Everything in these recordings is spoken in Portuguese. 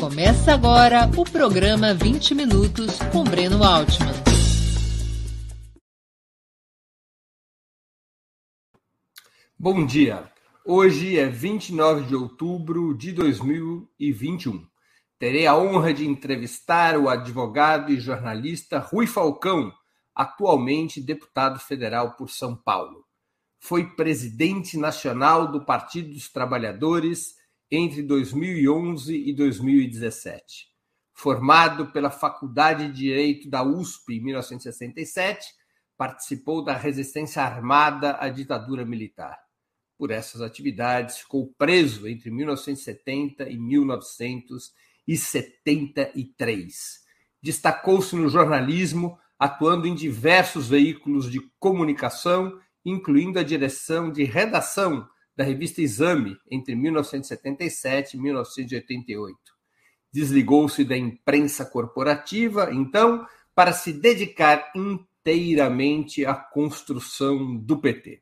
Começa agora o programa 20 Minutos com Breno Altman. Bom dia. Hoje é 29 de outubro de 2021. Terei a honra de entrevistar o advogado e jornalista Rui Falcão, atualmente deputado federal por São Paulo. Foi presidente nacional do Partido dos Trabalhadores entre 2011 e 2017. Formado pela Faculdade de Direito da USP em 1967, participou da resistência armada à ditadura militar. Por essas atividades, ficou preso entre 1970 e 1973. Destacou-se no jornalismo, atuando em diversos veículos de comunicação, incluindo a direção de redação da revista Exame entre 1977 e 1988. Desligou-se da imprensa corporativa, então, para se dedicar inteiramente à construção do PT.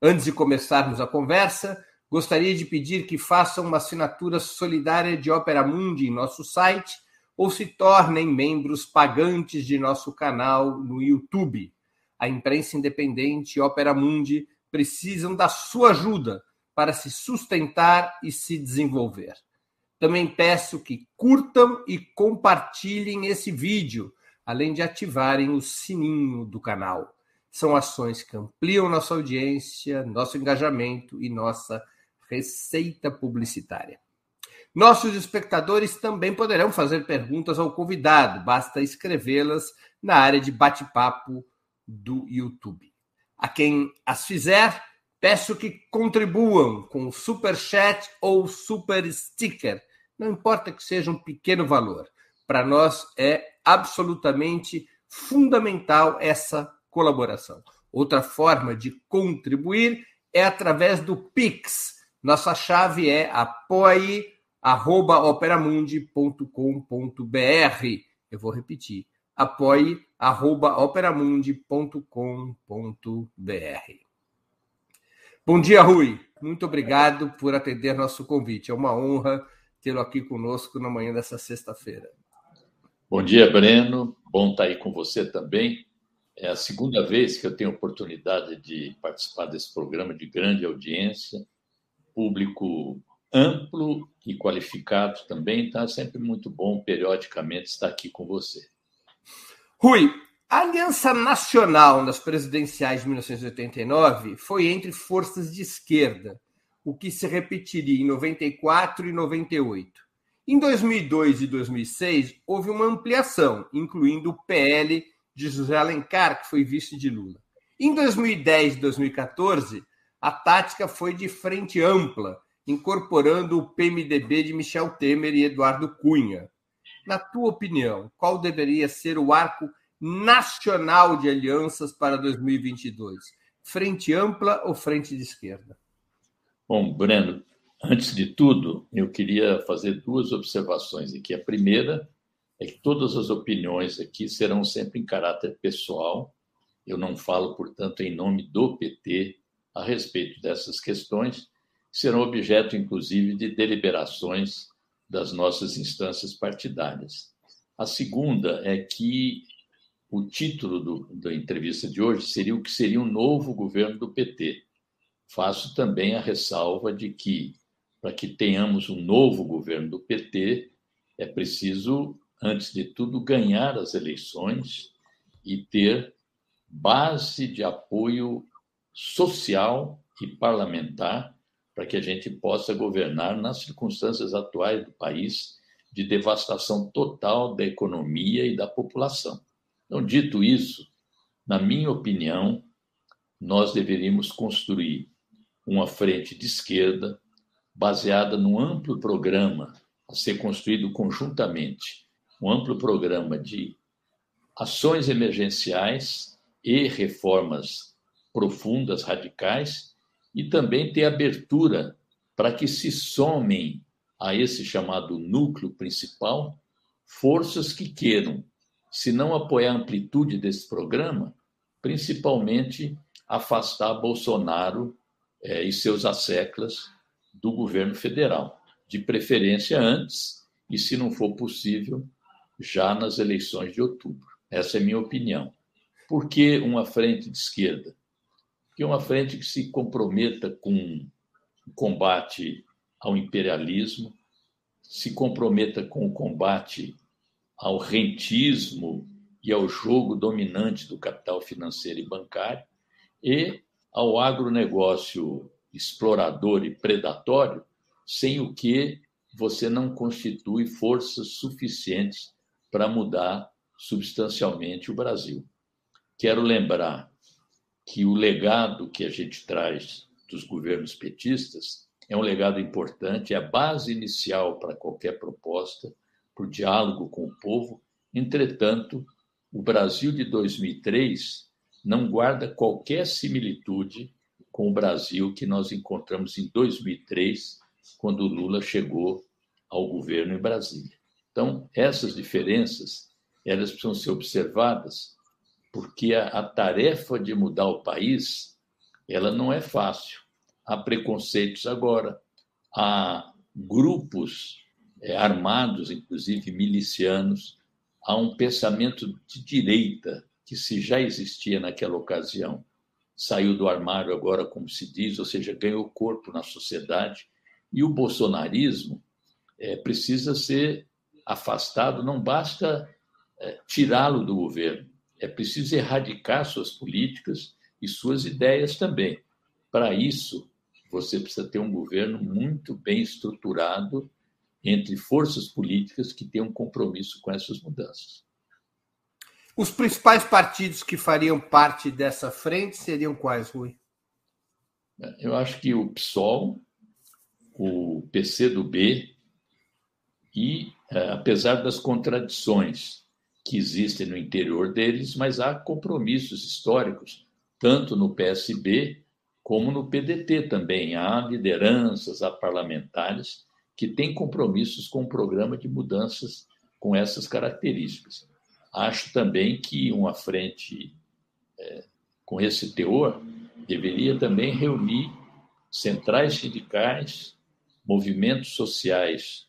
Antes de começarmos a conversa, gostaria de pedir que façam uma assinatura solidária de Opera Mundi em nosso site ou se tornem membros pagantes de nosso canal no YouTube. A imprensa independente Opera Mundi precisam da sua ajuda para se sustentar e se desenvolver. Também peço que curtam e compartilhem esse vídeo, além de ativarem o sininho do canal. São ações que ampliam nossa audiência, nosso engajamento e nossa receita publicitária. Nossos espectadores também poderão fazer perguntas ao convidado, basta escrevê-las na área de bate-papo do YouTube. A quem as fizer, peço que contribuam com super chat ou super sticker, não importa que seja um pequeno valor. Para nós é absolutamente fundamental essa colaboração. Outra forma de contribuir é através do Pix. Nossa chave é apoie@operamundi.com.br. Eu vou repetir: apoie@operamundi.com.br. Bom dia, Rui. Muito obrigado por atender nosso convite. É uma honra tê-lo aqui conosco na manhã dessa sexta-feira. Bom dia, Breno. Bom estar aí com você também. É a segunda vez que eu tenho oportunidade de participar desse programa de grande audiência, público amplo e qualificado também, é sempre muito bom periodicamente estar aqui com você. Rui, a aliança nacional nas presidenciais de 1989 foi entre forças de esquerda, o que se repetiria em 94 e 98. Em 2002 e 2006, houve uma ampliação, incluindo o PL de José Alencar, que foi vice de Lula. Em 2010 e 2014, a tática foi de frente ampla, incorporando o PMDB de Michel Temer e Eduardo Cunha. Na tua opinião, qual deveria ser o arco nacional de alianças para 2022? Frente ampla ou frente de esquerda? Bom, Breno, antes de tudo, eu queria fazer duas observações aqui. A primeira é que todas as opiniões aqui serão sempre em caráter pessoal. Eu não falo, portanto, em nome do PT a respeito dessas questões, que serão objeto, inclusive, de deliberações das nossas instâncias partidárias. A segunda é que o título do, da entrevista de hoje seria o que seria um novo governo do PT. Faço também a ressalva de que, para que tenhamos um novo governo do PT, é preciso, antes de tudo, ganhar as eleições e ter base de apoio social e parlamentar para que a gente possa governar nas circunstâncias atuais do país de devastação total da economia e da população. Então, dito isso, na minha opinião, nós deveríamos construir uma frente de esquerda baseada num amplo programa a ser construído conjuntamente, um amplo programa de ações emergenciais e reformas profundas, radicais, e também ter abertura para que se somem a esse chamado núcleo principal forças que queiram, se não apoiar a amplitude desse programa, principalmente afastar Bolsonaro eh, e seus asseclas do governo federal, de preferência antes, e, se não for possível, já nas eleições de outubro. Essa é minha opinião. Por que uma frente de esquerda? Porque uma frente que se comprometa com o combate ao imperialismo, se comprometa com o combate ao rentismo e ao jogo dominante do capital financeiro e bancário e ao agronegócio explorador e predatório, sem o que você não constitui forças suficientes para mudar substancialmente o Brasil. Quero lembrar que o legado que a gente traz dos governos petistas é um legado importante, é a base inicial para qualquer proposta, por diálogo com o povo. Entretanto, o Brasil de 2003 não guarda qualquer similitude com o Brasil que nós encontramos em 2003, quando Lula chegou ao governo em Brasília. Então, essas diferenças, elas precisam ser observadas, porque a, a tarefa de mudar o país, ela não é fácil. Há preconceitos agora, há grupos é, armados, inclusive milicianos, há um pensamento de direita que se já existia naquela ocasião, saiu do armário agora, como se diz, ou seja, ganhou corpo na sociedade, e o bolsonarismo é, precisa ser afastado, não basta é, tirá-lo do governo, é preciso erradicar suas políticas e suas ideias também. Para isso, você precisa ter um governo muito bem estruturado entre forças políticas que tenham um compromisso com essas mudanças. Os principais partidos que fariam parte dessa frente seriam quais, Rui? Eu acho que o PSOL, o PCdoB e, é, apesar das contradições que existem no interior deles, mas há compromissos históricos, tanto no PSB como no PDT também. Há lideranças, há parlamentares que tem compromissos com o programa de mudanças com essas características. Acho também que uma frente é, com esse teor deveria também reunir centrais sindicais, movimentos sociais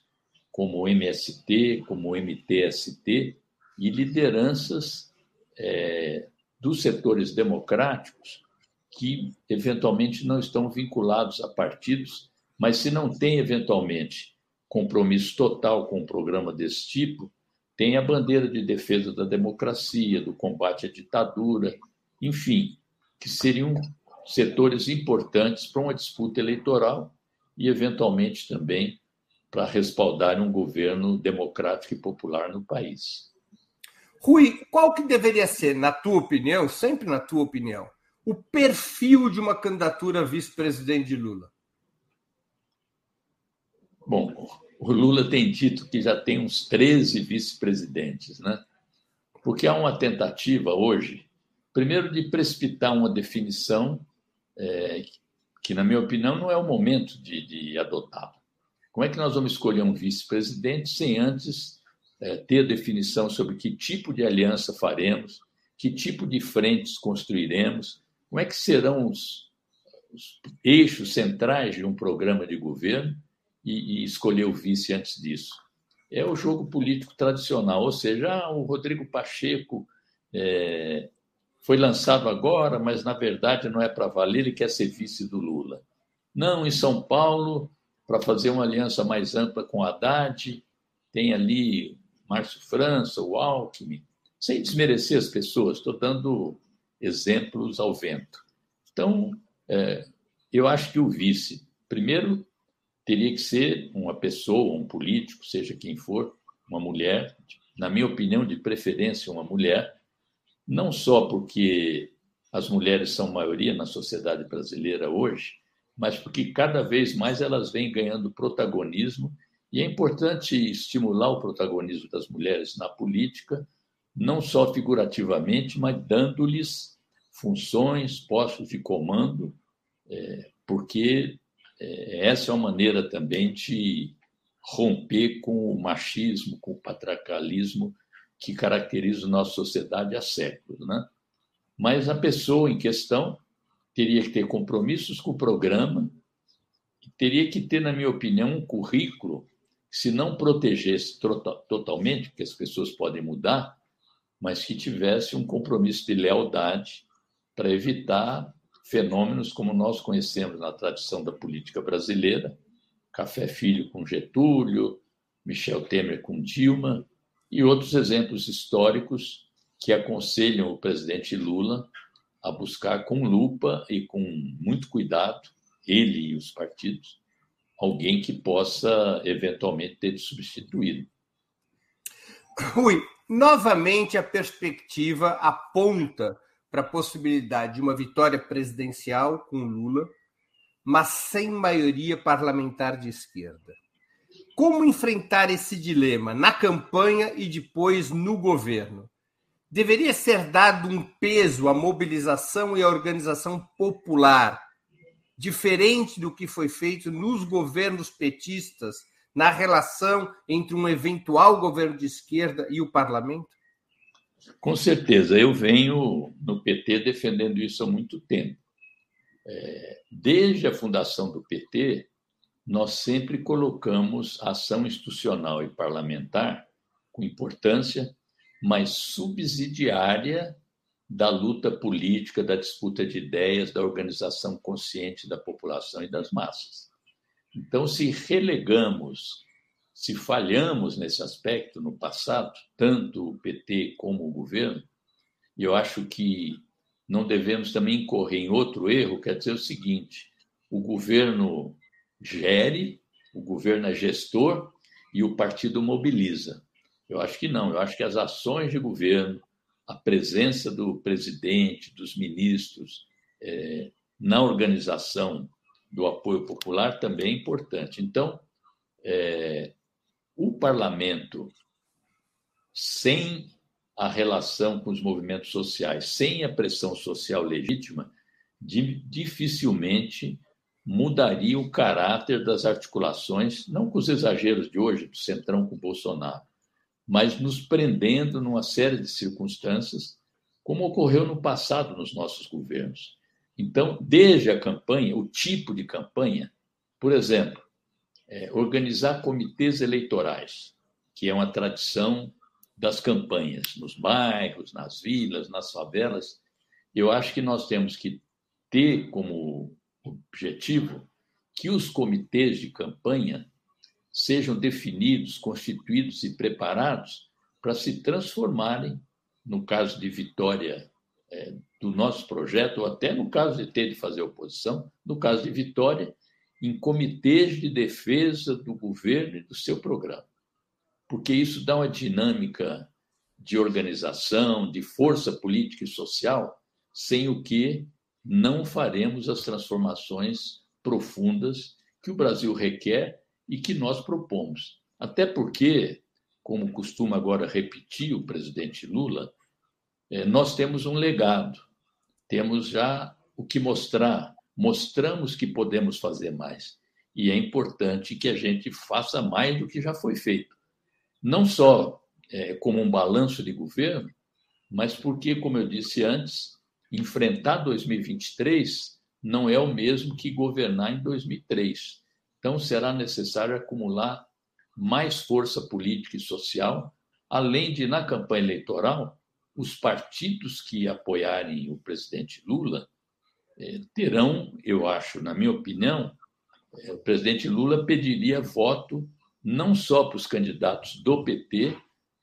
como o MST, como o MTST e lideranças é, dos setores democráticos que eventualmente não estão vinculados a partidos mas se não tem, eventualmente, compromisso total com um programa desse tipo, tem a bandeira de defesa da democracia, do combate à ditadura, enfim, que seriam setores importantes para uma disputa eleitoral e, eventualmente, também para respaldar um governo democrático e popular no país. Rui, qual que deveria ser, na tua opinião, sempre na tua opinião, o perfil de uma candidatura vice-presidente de Lula? Bom, o Lula tem dito que já tem uns 13 vice-presidentes, né? Porque há uma tentativa hoje, primeiro, de precipitar uma definição é, que, na minha opinião, não é o momento de, de adotá-la. Como é que nós vamos escolher um vice-presidente sem antes é, ter definição sobre que tipo de aliança faremos, que tipo de frentes construiremos, como é que serão os, os eixos centrais de um programa de governo e, e escolher o vice antes disso. É o jogo político tradicional, ou seja, ah, o Rodrigo Pacheco é, foi lançado agora, mas na verdade não é para valer, ele quer ser vice do Lula. Não, em São Paulo, para fazer uma aliança mais ampla com Haddad, tem ali Márcio França, o Alckmin, sem desmerecer as pessoas, estou dando exemplos ao vento. Então, é, eu acho que o vice, primeiro, teria que ser uma pessoa, um político, seja quem for, uma mulher, na minha opinião, de preferência uma mulher, não só porque as mulheres são maioria na sociedade brasileira hoje, mas porque cada vez mais elas vêm ganhando protagonismo e é importante estimular o protagonismo das mulheres na política, não só figurativamente, mas dando-lhes funções, postos de comando, é, porque é, essa é uma maneira também de romper com o machismo, com o patriarcalismo que caracteriza a nossa sociedade há séculos. Né? Mas a pessoa em questão teria que ter compromissos com o programa, teria que ter, na minha opinião, um currículo se não protegesse totalmente, porque as pessoas podem mudar, mas que tivesse um compromisso de lealdade para evitar fenômenos como nós conhecemos na tradição da política brasileira, Café Filho com Getúlio, Michel Temer com Dilma e outros exemplos históricos que aconselham o presidente Lula a buscar com lupa e com muito cuidado, ele e os partidos, alguém que possa eventualmente ter de substituí-lo. Rui, novamente a perspectiva aponta para a possibilidade de uma vitória presidencial com Lula, mas sem maioria parlamentar de esquerda. Como enfrentar esse dilema na campanha e depois no governo? Deveria ser dado um peso à mobilização e à organização popular, diferente do que foi feito nos governos petistas, na relação entre um eventual governo de esquerda e o parlamento? Com certeza, eu venho no PT defendendo isso há muito tempo. É, desde a fundação do PT, nós sempre colocamos a ação institucional e parlamentar com importância, mas subsidiária da luta política, da disputa de ideias, da organização consciente da população e das massas. Então, se relegamos, se falhamos nesse aspecto no passado, tanto o PT como o governo, eu acho que não devemos também incorrer em outro erro, quer dizer o seguinte: o governo gere, o governo é gestor e o partido mobiliza. Eu acho que não, eu acho que as ações de governo, a presença do presidente, dos ministros é, na organização do apoio popular também é importante. Então, é, o parlamento, sem a relação com os movimentos sociais, sem a pressão social legítima, dificilmente mudaria o caráter das articulações, não com os exageros de hoje, do Centrão com Bolsonaro, mas nos prendendo numa série de circunstâncias, como ocorreu no passado nos nossos governos. Então, desde a campanha, o tipo de campanha, por exemplo, é, organizar comitês eleitorais, que é uma tradição das campanhas, nos bairros, nas vilas, nas favelas, eu acho que nós temos que ter como objetivo que os comitês de campanha sejam definidos, constituídos e preparados para se transformarem, no caso de vitória é, do nosso projeto, ou até no caso de ter de fazer oposição, no caso de vitória, em comitês de defesa do governo e do seu programa. Porque isso dá uma dinâmica de organização, de força política e social, sem o que não faremos as transformações profundas que o Brasil requer e que nós propomos. Até porque, como costuma agora repetir o presidente Lula, eh, nós temos um legado, temos já o que mostrar, mostramos que podemos fazer mais. E é importante que a gente faça mais do que já foi feito não só é, como um balanço de governo, mas porque, como eu disse antes, enfrentar 2023 não é o mesmo que governar em 2003. Então, será necessário acumular mais força política e social, além de, na campanha eleitoral, os partidos que apoiarem o presidente Lula é, terão, eu acho, na minha opinião, é, o presidente Lula pediria voto não só para os candidatos do PT,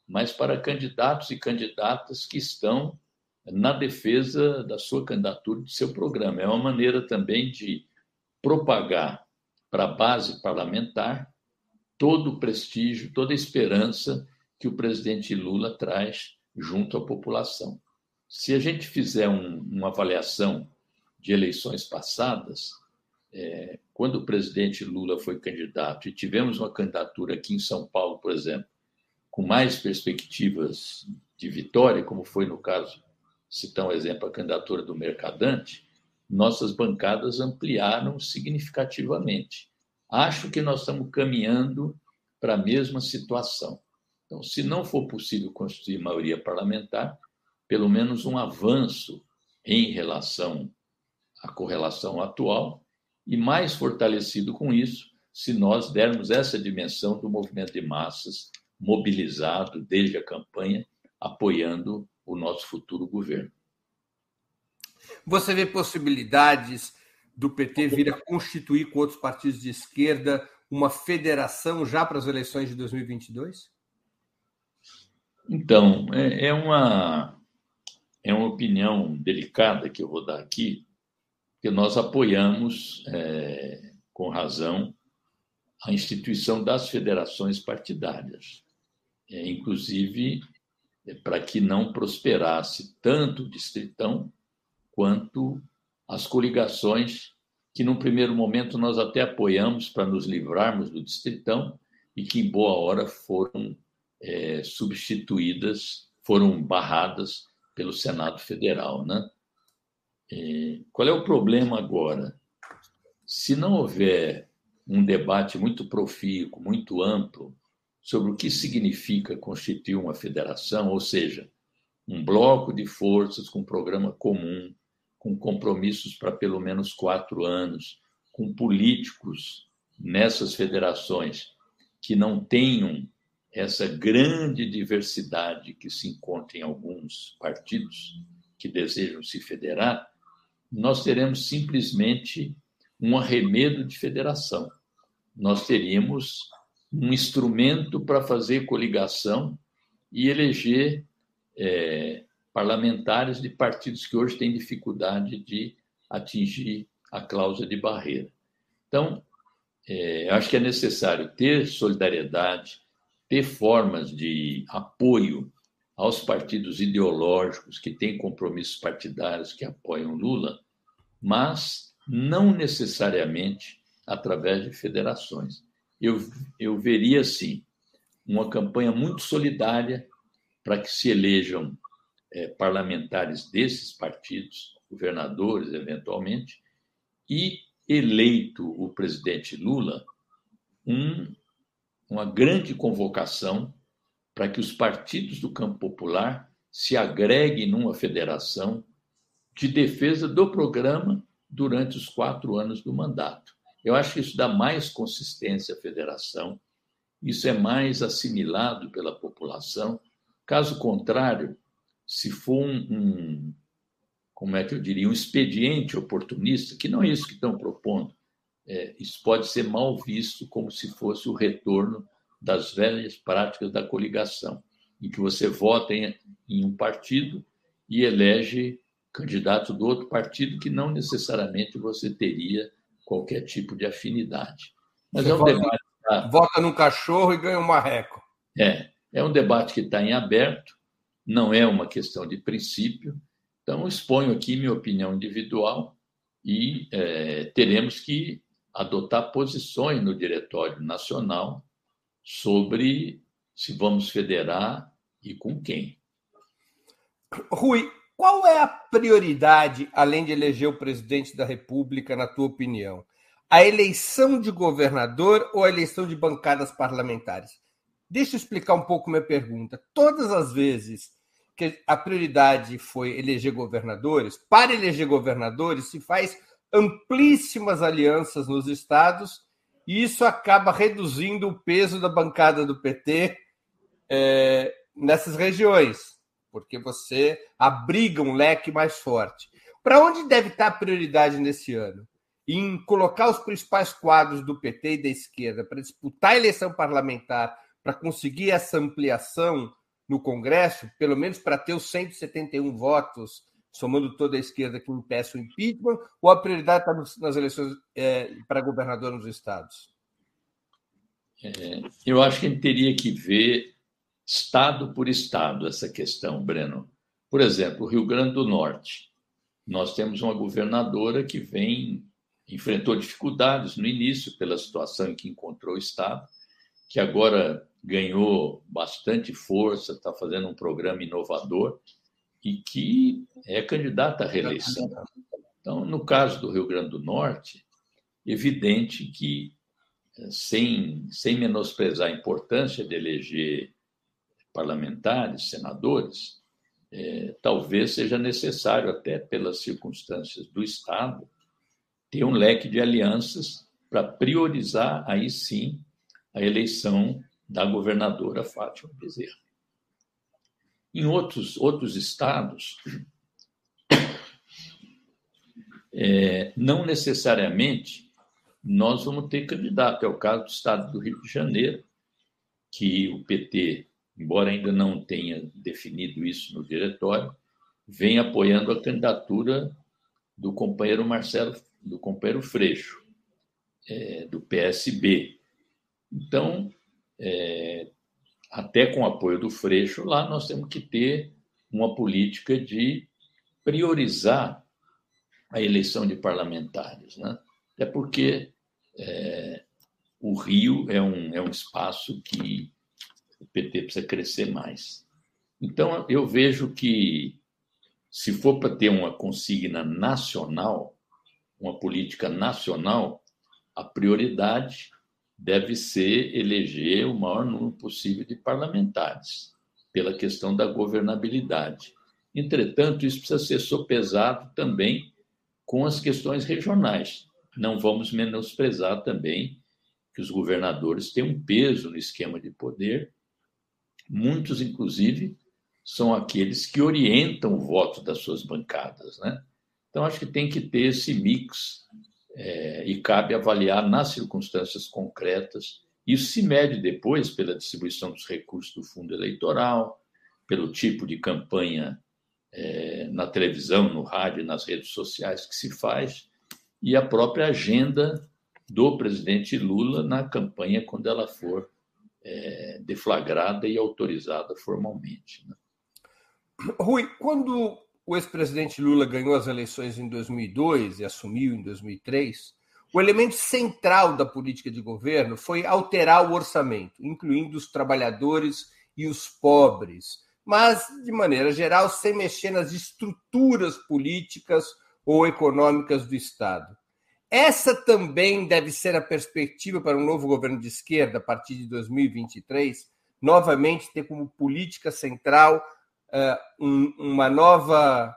mas para candidatos e candidatas que estão na defesa da sua candidatura, do seu programa. É uma maneira também de propagar para a base parlamentar todo o prestígio, toda a esperança que o presidente Lula traz junto à população. Se a gente fizer um, uma avaliação de eleições passadas, é, quando o presidente Lula foi candidato e tivemos uma candidatura aqui em São Paulo, por exemplo, com mais perspectivas de vitória, como foi no caso, citar um exemplo, a candidatura do Mercadante, nossas bancadas ampliaram significativamente. Acho que nós estamos caminhando para a mesma situação. Então, se não for possível constituir maioria parlamentar, pelo menos um avanço em relação à correlação atual, e mais fortalecido com isso, se nós dermos essa dimensão do movimento de massas mobilizado desde a campanha, apoiando o nosso futuro governo. Você vê possibilidades do PT vir a constituir com outros partidos de esquerda uma federação já para as eleições de 2022? Então, é, é uma, é uma opinião delicada que eu vou dar aqui, que nós apoiamos, é, com razão, a instituição das federações partidárias, é, inclusive é, para que não prosperasse tanto o distritão quanto as coligações que, num primeiro momento, nós até apoiamos para nos livrarmos do distritão e que, em boa hora, foram é, substituídas, foram barradas pelo Senado Federal. Né? É, qual é o problema agora? Se não houver um debate muito profícuo, muito amplo, sobre o que significa constituir uma federação, ou seja, um bloco de forças com programa comum, com compromissos para pelo menos quatro anos, com políticos nessas federações que não tenham essa grande diversidade que se encontra em alguns partidos que desejam se federar, nós teremos simplesmente um arremedo de federação. Nós teríamos um instrumento para fazer coligação e eleger é, parlamentares de partidos que hoje têm dificuldade de atingir a cláusula de barreira. Então, é, acho que é necessário ter solidariedade, ter formas de apoio aos partidos ideológicos que têm compromissos partidários que apoiam Lula, mas não necessariamente através de federações. Eu, eu veria, sim, uma campanha muito solidária para que se elejam é, parlamentares desses partidos, governadores, eventualmente, e eleito o presidente Lula, um, uma grande convocação para que os partidos do campo popular se agreguem numa federação de defesa do programa durante os quatro anos do mandato. Eu acho que isso dá mais consistência à federação, isso é mais assimilado pela população. Caso contrário, se for um, um como é que eu diria, um expediente oportunista, que não é isso que estão propondo, é, isso pode ser mal visto como se fosse o retorno das velhas práticas da coligação, em que você vota em, em um partido e elege candidato do outro partido que não necessariamente você teria qualquer tipo de afinidade. Mas você é um vota, debate. Tá... Vota no cachorro e ganha um marreco. É, é um debate que está em aberto, não é uma questão de princípio. Então, exponho aqui minha opinião individual e é, teremos que adotar posições no Diretório Nacional sobre se vamos federar e com quem. Rui, qual é a prioridade, além de eleger o presidente da República, na tua opinião? A eleição de governador ou a eleição de bancadas parlamentares? Deixa eu explicar um pouco minha pergunta. Todas as vezes que a prioridade foi eleger governadores, para eleger governadores se faz amplíssimas alianças nos estados e isso acaba reduzindo o peso da bancada do PT é, nessas regiões porque você abriga um leque mais forte. Para onde deve estar a prioridade nesse ano? Em colocar os principais quadros do PT e da esquerda para disputar a eleição parlamentar, para conseguir essa ampliação no Congresso, pelo menos para ter os 171 votos, somando toda a esquerda que impeça o impeachment, ou a prioridade está nas eleições é, para governador nos estados? É, eu acho que a gente teria que ver estado por estado essa questão, Breno. Por exemplo, o Rio Grande do Norte. Nós temos uma governadora que vem enfrentou dificuldades no início pela situação em que encontrou o estado, que agora ganhou bastante força, está fazendo um programa inovador e que é candidata à reeleição. Então, no caso do Rio Grande do Norte, evidente que, eh, sem, sem menosprezar a importância de eleger parlamentares, senadores, é, talvez seja necessário, até pelas circunstâncias do Estado, ter um leque de alianças para priorizar aí sim a eleição da governadora Fátima Bezerra. Em outros, outros estados, é, não necessariamente nós vamos ter candidato. É o caso do estado do Rio de Janeiro, que o PT, embora ainda não tenha definido isso no diretório, vem apoiando a candidatura do companheiro Marcelo, do companheiro Freixo, é, do PSB. Então, é, até com o apoio do Freixo, lá nós temos que ter uma política de priorizar a eleição de parlamentares, né? Até porque é, o Rio é um, é um espaço que o PT precisa crescer mais. Então, eu vejo que se for para ter uma consigna nacional, uma política nacional, a prioridade deve ser eleger o maior número possível de parlamentares, pela questão da governabilidade. Entretanto, isso precisa ser sopesado também com as questões regionais. Não vamos menosprezar também que os governadores têm um peso no esquema de poder. Muitos, inclusive, são aqueles que orientam o voto das suas bancadas. Né? Então, acho que tem que ter esse mix é, e cabe avaliar nas circunstâncias concretas. Isso se mede depois pela distribuição dos recursos do fundo eleitoral, pelo tipo de campanha é, na televisão, no rádio, nas redes sociais que se faz, e a própria agenda do presidente Lula na campanha quando ela for é, deflagrada e autorizada formalmente. Né? Rui, quando o ex-presidente Lula ganhou as eleições em 2002 e assumiu em 2003, o elemento central da política de governo foi alterar o orçamento, incluindo os trabalhadores e os pobres, mas, de maneira geral, sem mexer nas estruturas políticas ou econômicas do Estado. Essa também deve ser a perspectiva para um novo governo de esquerda a partir de 2023, novamente ter como política central uh, um, uma nova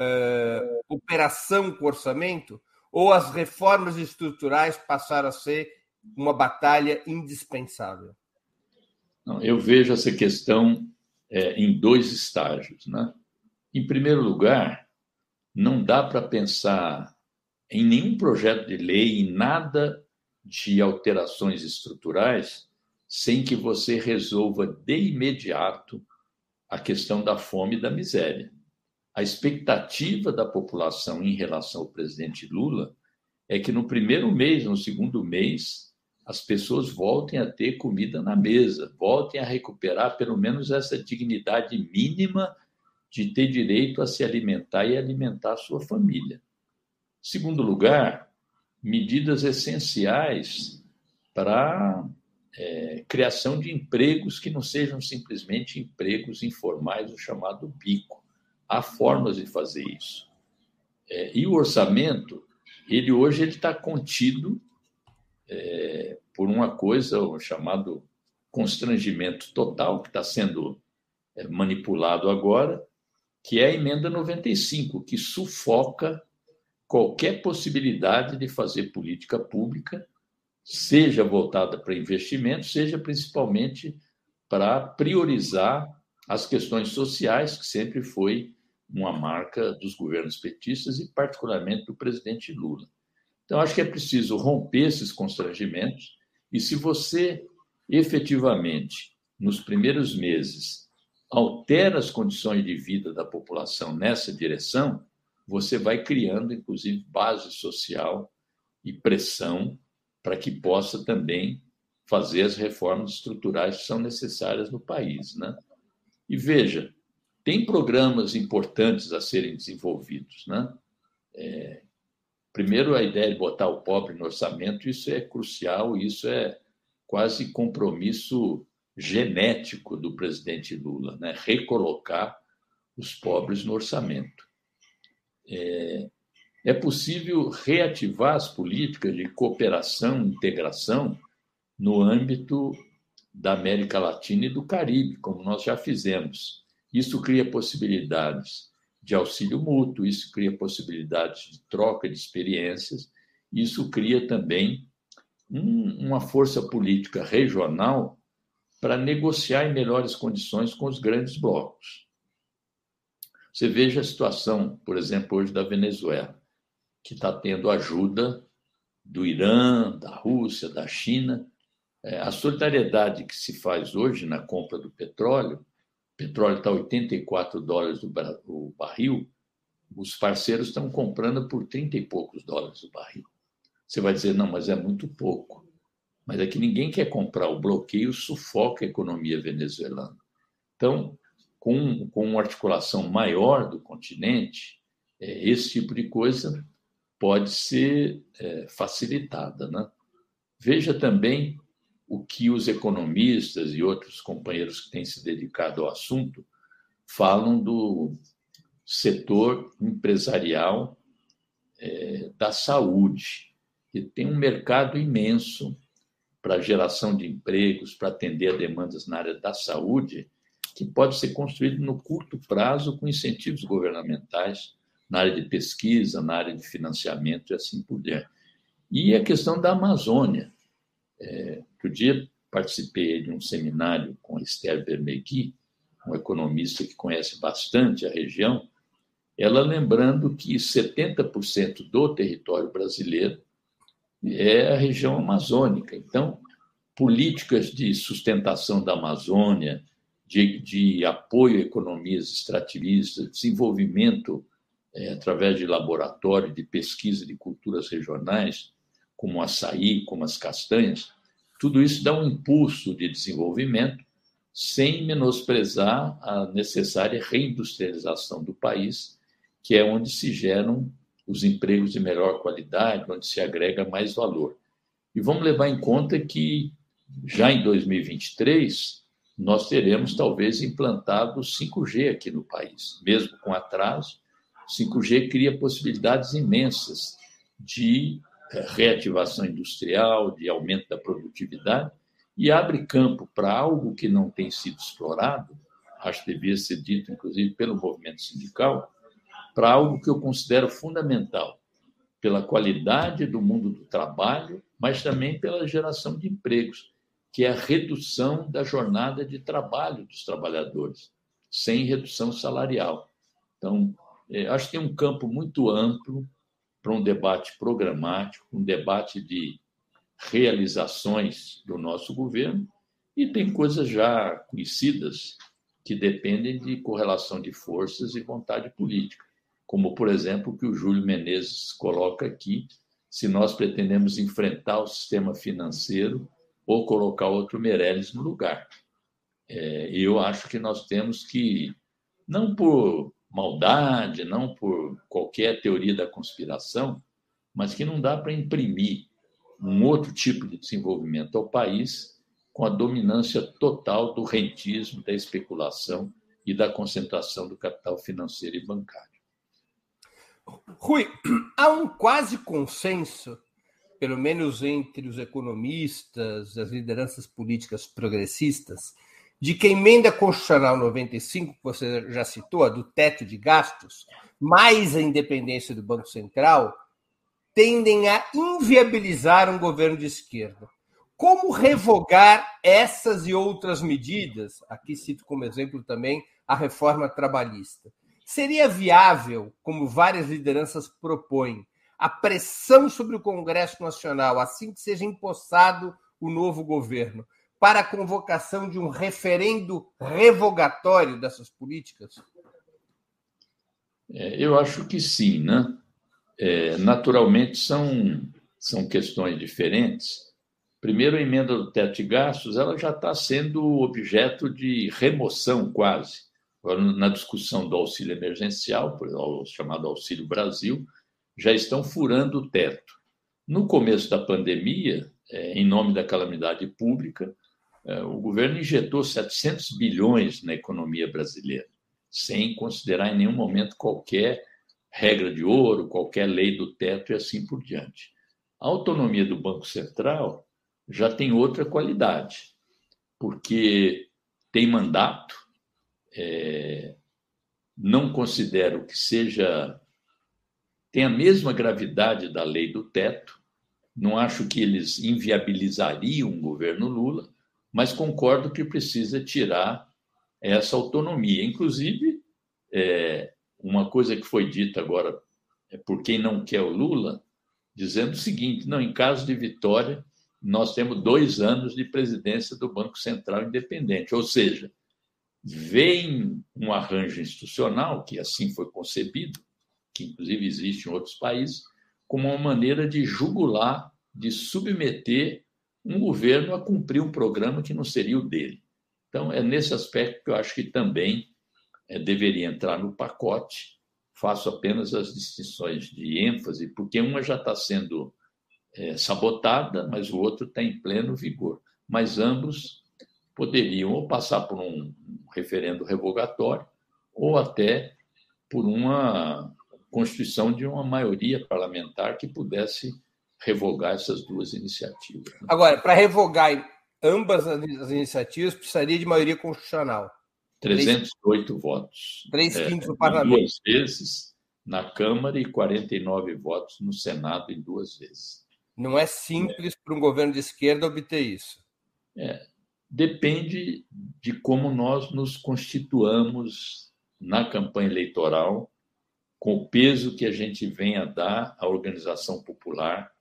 uh, operação com orçamento, ou as reformas estruturais passaram a ser uma batalha indispensável? Não, eu vejo essa questão é, em dois estágios. Né? Em primeiro lugar, não dá para pensar em nenhum projeto de lei, em nada de alterações estruturais, sem que você resolva de imediato a questão da fome e da miséria. A expectativa da população em relação ao presidente Lula é que no primeiro mês, no segundo mês, as pessoas voltem a ter comida na mesa, voltem a recuperar pelo menos essa dignidade mínima de ter direito a se alimentar e alimentar a sua família. Segundo lugar, medidas essenciais para é, criação de empregos que não sejam simplesmente empregos informais, o chamado bico. Há formas de fazer isso. É, e o orçamento, ele hoje ele está contido é, por uma coisa, o chamado constrangimento total, que está sendo é, manipulado agora, que é a emenda 95, que sufoca qualquer possibilidade de fazer política pública, seja voltada para investimento, seja principalmente para priorizar as questões sociais, que sempre foi uma marca dos governos petistas e, particularmente, do presidente Lula. Então, acho que é preciso romper esses constrangimentos e, se você efetivamente, nos primeiros meses, altera as condições de vida da população nessa direção, você vai criando, inclusive, base social e pressão para que possa também fazer as reformas estruturais que são necessárias no país. Né? E veja, tem programas importantes a serem desenvolvidos. Né? É, primeiro, a ideia de botar o pobre no orçamento, isso é crucial, isso é quase compromisso genético do presidente Lula, né? recolocar os pobres no orçamento. É, é possível reativar as políticas de cooperação integração no âmbito da América Latina e do Caribe, como nós já fizemos. Isso cria possibilidades de auxílio mútuo, isso cria possibilidades de troca de experiências, Isso cria também um, uma força política regional para negociar em melhores condições com os grandes blocos. Você veja a situação, por exemplo, hoje da Venezuela, que está tendo ajuda do Irã, da Rússia, da China. É, a solidariedade que se faz hoje na compra do petróleo, o petróleo está 84 dólares o barril, os parceiros estão comprando por 30 e poucos dólares o barril. Você vai dizer, não, mas é muito pouco. Mas é que ninguém quer comprar. O bloqueio sufoca a economia venezuelana. Então, com, com uma articulação maior do continente, é, esse tipo de coisa pode ser é, facilitada. Né? Veja também o que os economistas e outros companheiros que têm se dedicado ao assunto falam do setor empresarial é, da saúde que tem um mercado imenso para geração de empregos, para atender a demandas na área da saúde, que pode ser construído no curto prazo com incentivos governamentais na área de pesquisa, na área de financiamento e assim por diante. E a questão da Amazônia. É, outro dia participei de um seminário com Esther Bermegui, um economista que conhece bastante a região, ela lembrando que 70% do território brasileiro é a região amazônica. Então, políticas de sustentação da Amazônia, de, de apoio a economias extrativistas, desenvolvimento é, através de laboratório de pesquisa de culturas regionais, como açaí, como as castanhas, tudo isso dá um impulso de desenvolvimento sem menosprezar a necessária reindustrialização do país, que é onde se geram os empregos de melhor qualidade, onde se agrega mais valor. E vamos levar em conta que já em 2023 nós teremos talvez implantado 5G aqui no país, mesmo com atraso. 5G cria possibilidades imensas de eh, reativação industrial, de aumento da produtividade e abre campo para algo que não tem sido explorado, acho que devia ser dito inclusive pelo movimento sindical, para algo que eu considero fundamental, pela qualidade do mundo do trabalho, mas também pela geração de empregos, que é a redução da jornada de trabalho dos trabalhadores, sem redução salarial. Então, acho que tem um campo muito amplo para um debate programático, um debate de realizações do nosso governo, e tem coisas já conhecidas que dependem de correlação de forças e vontade política como, por exemplo, o que o Júlio Menezes coloca aqui, se nós pretendemos enfrentar o sistema financeiro ou colocar outro Meirelles no lugar. É, eu acho que nós temos que, não por maldade, não por qualquer teoria da conspiração, mas que não dá para imprimir um outro tipo de desenvolvimento ao país com a dominância total do rentismo, da especulação e da concentração do capital financeiro e bancário. Rui, há um quase consenso, pelo menos entre os economistas, as lideranças políticas progressistas, de que a emenda constitucional 95, que você já citou, a do teto de gastos, mais a independência do Banco Central, tendem a inviabilizar um governo de esquerda. Como revogar essas e outras medidas? Aqui cito como exemplo também a reforma trabalhista. Seria viável, como várias lideranças propõem, a pressão sobre o Congresso Nacional, assim que seja empossado o novo governo, para a convocação de um referendo revogatório dessas políticas? É, eu acho que sim, né? É, naturalmente são, são questões diferentes. Primeiro, a emenda do teto de gastos ela já está sendo objeto de remoção quase na discussão do auxílio emergencial, chamado Auxílio Brasil, já estão furando o teto. No começo da pandemia, é, em nome da calamidade pública, o governo injetou 700 bilhões na economia brasileira, sem considerar em nenhum momento qualquer regra de ouro, qualquer lei do teto e assim por diante. A autonomia do Banco Central já tem outra qualidade, porque tem mandato, é, não considero que seja tem a mesma gravidade da lei do teto, não acho que eles inviabilizariam o governo Lula, mas concordo que precisa tirar essa autonomia. Inclusive, é, uma coisa que foi dita agora é por quem não quer o Lula, dizendo o seguinte: não, em caso de vitória, nós temos dois anos de presidência do Banco Central Independente, ou seja, vem um arranjo institucional, que assim foi concebido, que inclusive existe em outros países, como uma maneira de jugular, de submeter um governo a cumprir um programa que não seria o dele. Então, é nesse aspecto que eu acho que também é, deveria entrar no pacote. Faço apenas as distinções de ênfase, porque uma já está sendo é, sabotada, mas o outro está em pleno vigor. Mas ambos poderiam ou passar por um referendo revogatório ou até por uma constituição de uma maioria parlamentar que pudesse revogar essas duas iniciativas. Né? Agora, para revogar ambas as iniciativas, precisaria de maioria constitucional. 308 três, votos. Três é, quintos do parlamento. Duas vezes na Câmara e 49 votos no Senado em duas vezes. Não é simples é. para um governo de esquerda obter isso. É, depende de como nós nos constituamos na campanha eleitoral, com o peso que a gente vem a dar à organização popular,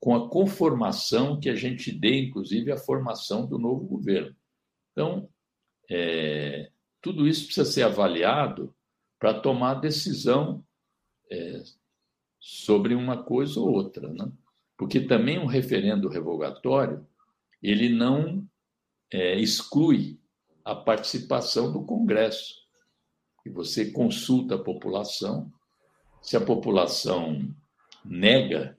com a conformação que a gente dê, inclusive, à formação do novo governo. Então, é, tudo isso precisa ser avaliado para tomar decisão é, sobre uma coisa ou outra, né? porque também um referendo revogatório ele não é, exclui a participação do Congresso. E você consulta a população, se a população nega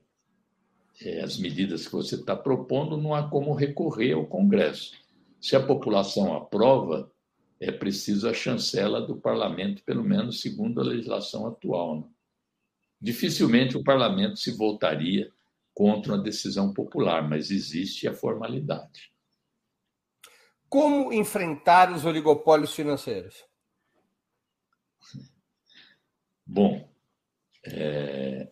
as medidas que você está propondo, não há como recorrer ao Congresso. Se a população aprova, é preciso a chancela do parlamento, pelo menos segundo a legislação atual. Né? Dificilmente o parlamento se voltaria contra uma decisão popular, mas existe a formalidade. Como enfrentar os oligopólios financeiros? Bom, é,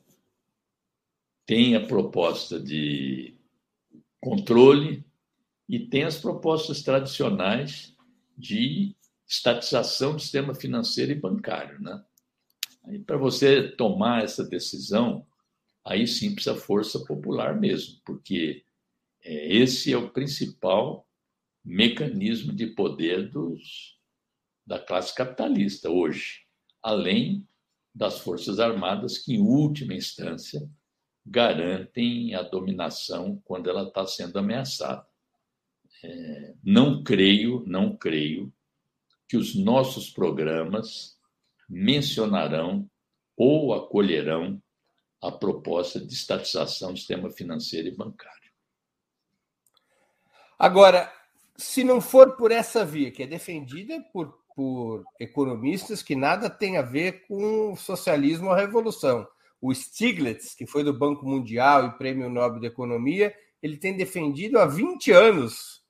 tem a proposta de controle e tem as propostas tradicionais de estatização do sistema financeiro e bancário. Né? Para você tomar essa decisão, aí sim precisa força popular mesmo, porque é, esse é o principal mecanismo de poder dos, da classe capitalista hoje, além das Forças Armadas, que, em última instância, garantem a dominação quando ela está sendo ameaçada. É, não creio, não creio que os nossos programas mencionarão ou acolherão a proposta de estatização do sistema financeiro e bancário. Agora, se não for por essa via, que é defendida por, por economistas que nada tem a ver com socialismo ou revolução, o Stiglitz, que foi do Banco Mundial e Prêmio Nobel de Economia, ele tem defendido há 20 anos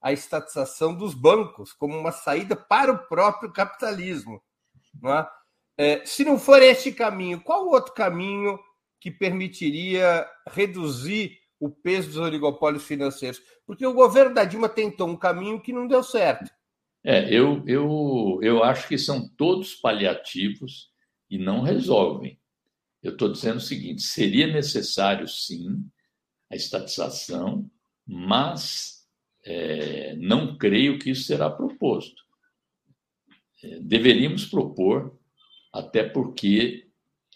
a estatização dos bancos como uma saída para o próprio capitalismo. Não é? É, se não for este caminho, qual outro caminho que permitiria reduzir o peso dos oligopólios financeiros? Porque o governo da Dilma tentou um caminho que não deu certo. É, eu, eu, eu acho que são todos paliativos e não resolvem. Eu estou dizendo o seguinte: seria necessário, sim, a estatização, mas é, não creio que isso será proposto. É, deveríamos propor, até porque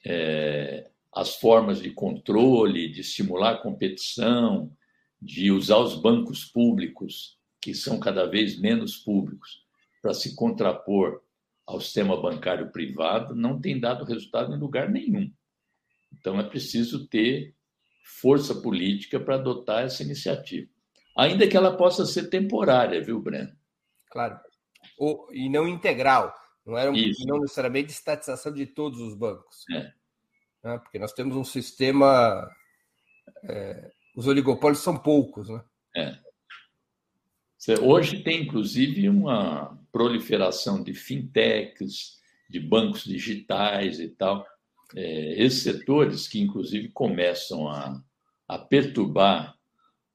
é, as formas de controle, de estimular a competição, de usar os bancos públicos, que são cada vez menos públicos, para se contrapor ao sistema bancário privado, não tem dado resultado em lugar nenhum. Então, é preciso ter força política para adotar essa iniciativa. Ainda que ela possa ser temporária, viu, Breno? Claro. Ou, e não integral. Não, era um, não necessariamente estatização de todos os bancos. É. Né? Porque nós temos um sistema. É, os oligopólios são poucos. Né? É. Hoje tem, inclusive, uma proliferação de fintechs, de bancos digitais e tal é, esses setores que, inclusive, começam a, a perturbar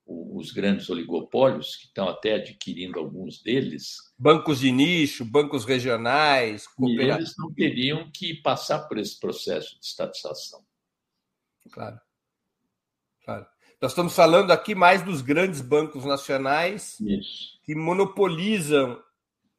os grandes oligopólios, que estão até adquirindo alguns deles. Bancos de nicho, bancos regionais, e eles não teriam que passar por esse processo de estatização. Claro. claro. Nós estamos falando aqui mais dos grandes bancos nacionais Isso. que monopolizam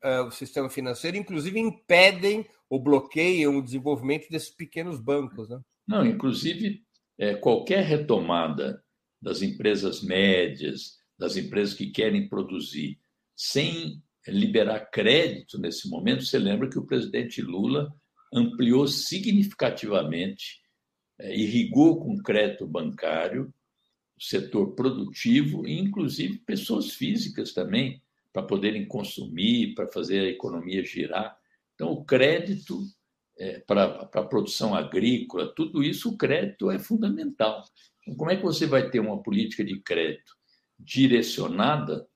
uh, o sistema financeiro, inclusive impedem ou bloqueiam o desenvolvimento desses pequenos bancos. Né? Não, inclusive é, qualquer retomada das empresas médias, das empresas que querem produzir, sem liberar crédito nesse momento, você lembra que o presidente Lula ampliou significativamente, é, irrigou com crédito bancário o setor produtivo e, inclusive, pessoas físicas também, para poderem consumir, para fazer a economia girar. Então, o crédito é, para a produção agrícola, tudo isso, o crédito é fundamental. Então, como é que você vai ter uma política de crédito direcionada,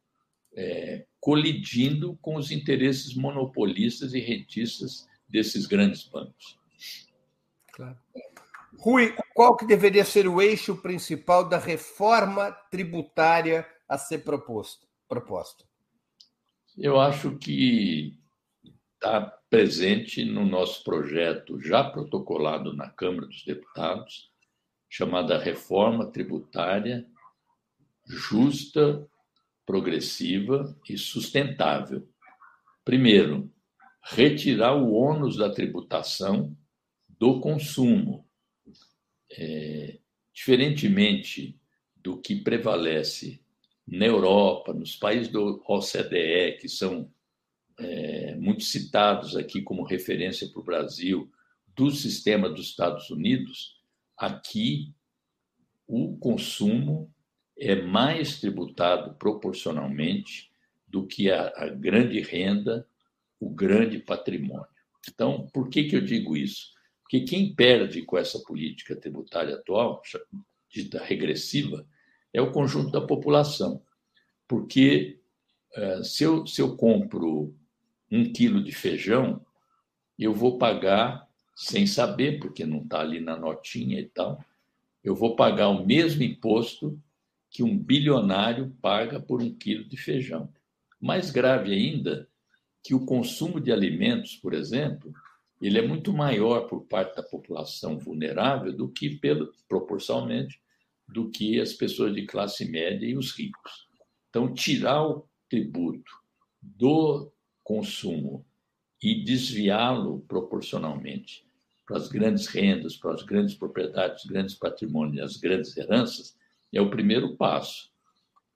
é, colidindo com os interesses monopolistas e rentistas desses grandes bancos? Claro. Rui, qual que deveria ser o eixo principal da reforma tributária a ser proposta? Eu acho que está presente no nosso projeto já protocolado na Câmara dos Deputados, chamada Reforma Tributária Justa, Progressiva e Sustentável. Primeiro, retirar o ônus da tributação do consumo. É, diferentemente do que prevalece na Europa, nos países do OCDE, que são é, muito citados aqui como referência para o Brasil, do sistema dos Estados Unidos, aqui o consumo é mais tributado proporcionalmente do que a, a grande renda, o grande patrimônio. Então, por que, que eu digo isso? Porque quem perde com essa política tributária atual, dita regressiva, é o conjunto da população. Porque é, se eu, se eu compro um quilo de feijão, eu vou pagar, sem saber, porque não está ali na notinha e tal, eu vou pagar o mesmo imposto que um bilionário paga por um quilo de feijão. Mais grave ainda, que o consumo de alimentos, por exemplo, ele é muito maior por parte da população vulnerável do que, pelo, proporcionalmente, do que as pessoas de classe média e os ricos. Então, tirar o tributo do consumo e desviá-lo proporcionalmente para as grandes rendas, para as grandes propriedades, grandes patrimônios, as grandes heranças, é o primeiro passo.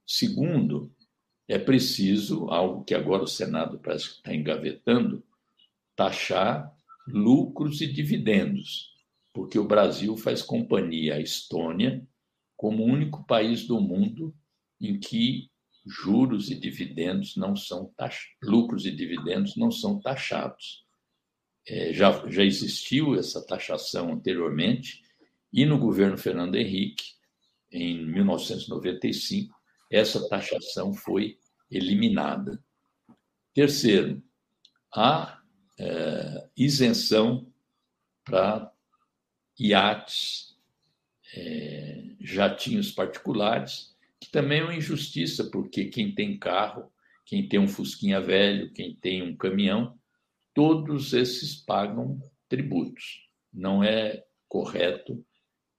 Segundo, é preciso, algo que agora o Senado parece que está engavetando, taxar lucros e dividendos, porque o Brasil faz companhia à Estônia como o único país do mundo em que juros e dividendos não são tax... lucros e dividendos não são taxados. É, já, já existiu essa taxação anteriormente, e no governo Fernando Henrique, em 1995, essa taxação foi eliminada. Terceiro, a é, isenção para iates, é, jatinhos particulares que também é uma injustiça, porque quem tem carro, quem tem um Fusquinha velho, quem tem um caminhão, todos esses pagam tributos. Não é correto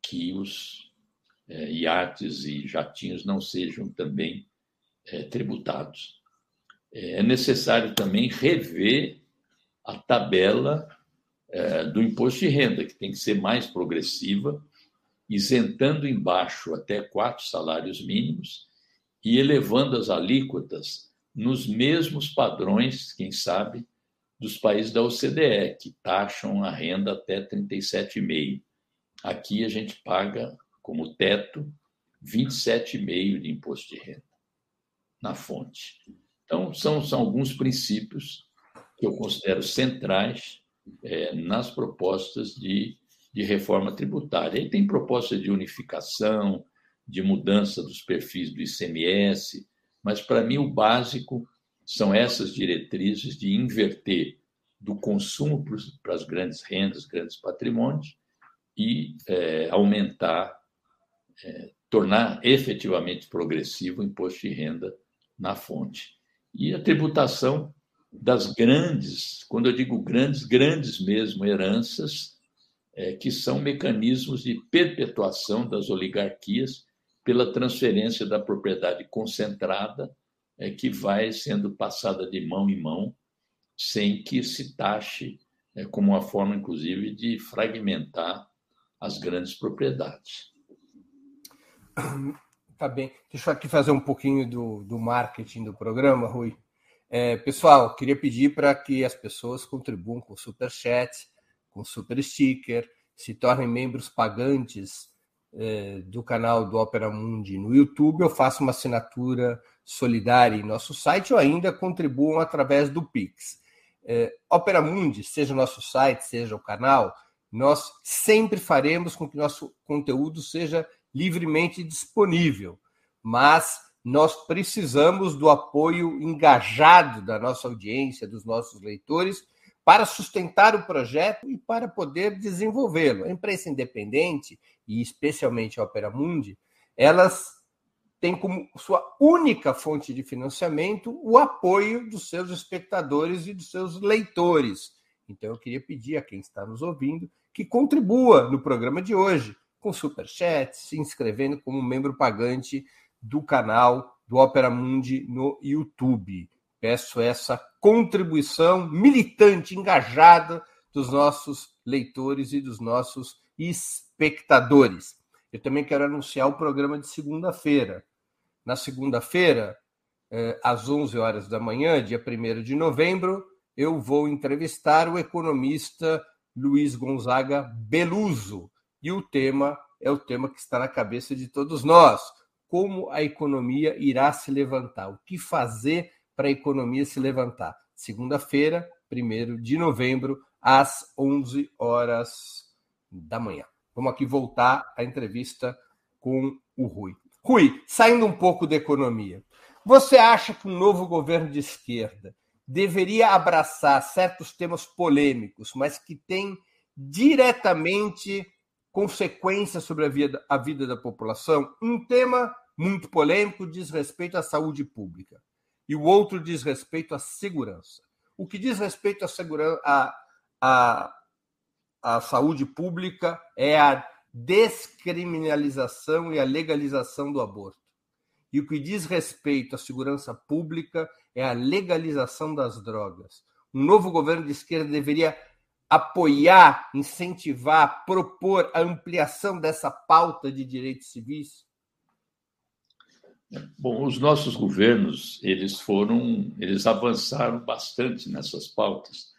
que os é, iates e jatinhos não sejam também é, tributados. É necessário também rever a tabela é, do imposto de renda, que tem que ser mais progressiva isentando embaixo até quatro salários mínimos e elevando as alíquotas nos mesmos padrões, quem sabe, dos países da OCDE, que taxam a renda até 37,5. Aqui a gente paga como teto 27,5 de imposto de renda na fonte. Então, são, são alguns princípios que eu considero centrais é, nas propostas de de reforma tributária. Aí tem proposta de unificação, de mudança dos perfis do ICMS, mas para mim o básico são essas diretrizes de inverter do consumo para as grandes rendas, grandes patrimônios e é, aumentar é, tornar efetivamente progressivo o imposto de renda na fonte. E a tributação das grandes, quando eu digo grandes, grandes mesmo, heranças, é, que são mecanismos de perpetuação das oligarquias pela transferência da propriedade concentrada, é, que vai sendo passada de mão em mão, sem que se taxe é, como uma forma, inclusive, de fragmentar as grandes propriedades. Tá bem. Deixa eu aqui fazer um pouquinho do, do marketing do programa, Rui. É, pessoal, queria pedir para que as pessoas contribuam com super chat, com super sticker, se tornem membros pagantes é, do canal do Opera Mundi no YouTube, eu faço uma assinatura solidária em nosso site ou ainda contribuam através do Pix. É, Opera Mundi, seja o nosso site, seja o canal, nós sempre faremos com que nosso conteúdo seja livremente disponível, mas nós precisamos do apoio engajado da nossa audiência, dos nossos leitores, para sustentar o projeto e para poder desenvolvê-lo. A imprensa independente, e especialmente a Opera Mundi, elas têm como sua única fonte de financiamento o apoio dos seus espectadores e dos seus leitores. Então, eu queria pedir a quem está nos ouvindo que contribua no programa de hoje, com superchat, se inscrevendo como membro pagante do canal do Opera Mundi no YouTube. Peço essa contribuição militante, engajada dos nossos leitores e dos nossos espectadores. Eu também quero anunciar o programa de segunda-feira. Na segunda-feira, eh, às 11 horas da manhã, dia 1 de novembro, eu vou entrevistar o economista Luiz Gonzaga Beluso. E o tema é o tema que está na cabeça de todos nós: como a economia irá se levantar, o que fazer para a economia se levantar. Segunda-feira, 1 de novembro, às 11 horas da manhã. Vamos aqui voltar à entrevista com o Rui. Rui, saindo um pouco da economia, você acha que um novo governo de esquerda deveria abraçar certos temas polêmicos, mas que têm diretamente consequências sobre a vida, a vida da população? Um tema muito polêmico diz respeito à saúde pública e o outro diz respeito à segurança. O que diz respeito à segurança, à, à, à saúde pública é a descriminalização e a legalização do aborto. E o que diz respeito à segurança pública é a legalização das drogas. Um novo governo de esquerda deveria apoiar, incentivar, propor a ampliação dessa pauta de direitos civis? Bom, os nossos governos, eles foram, eles avançaram bastante nessas pautas,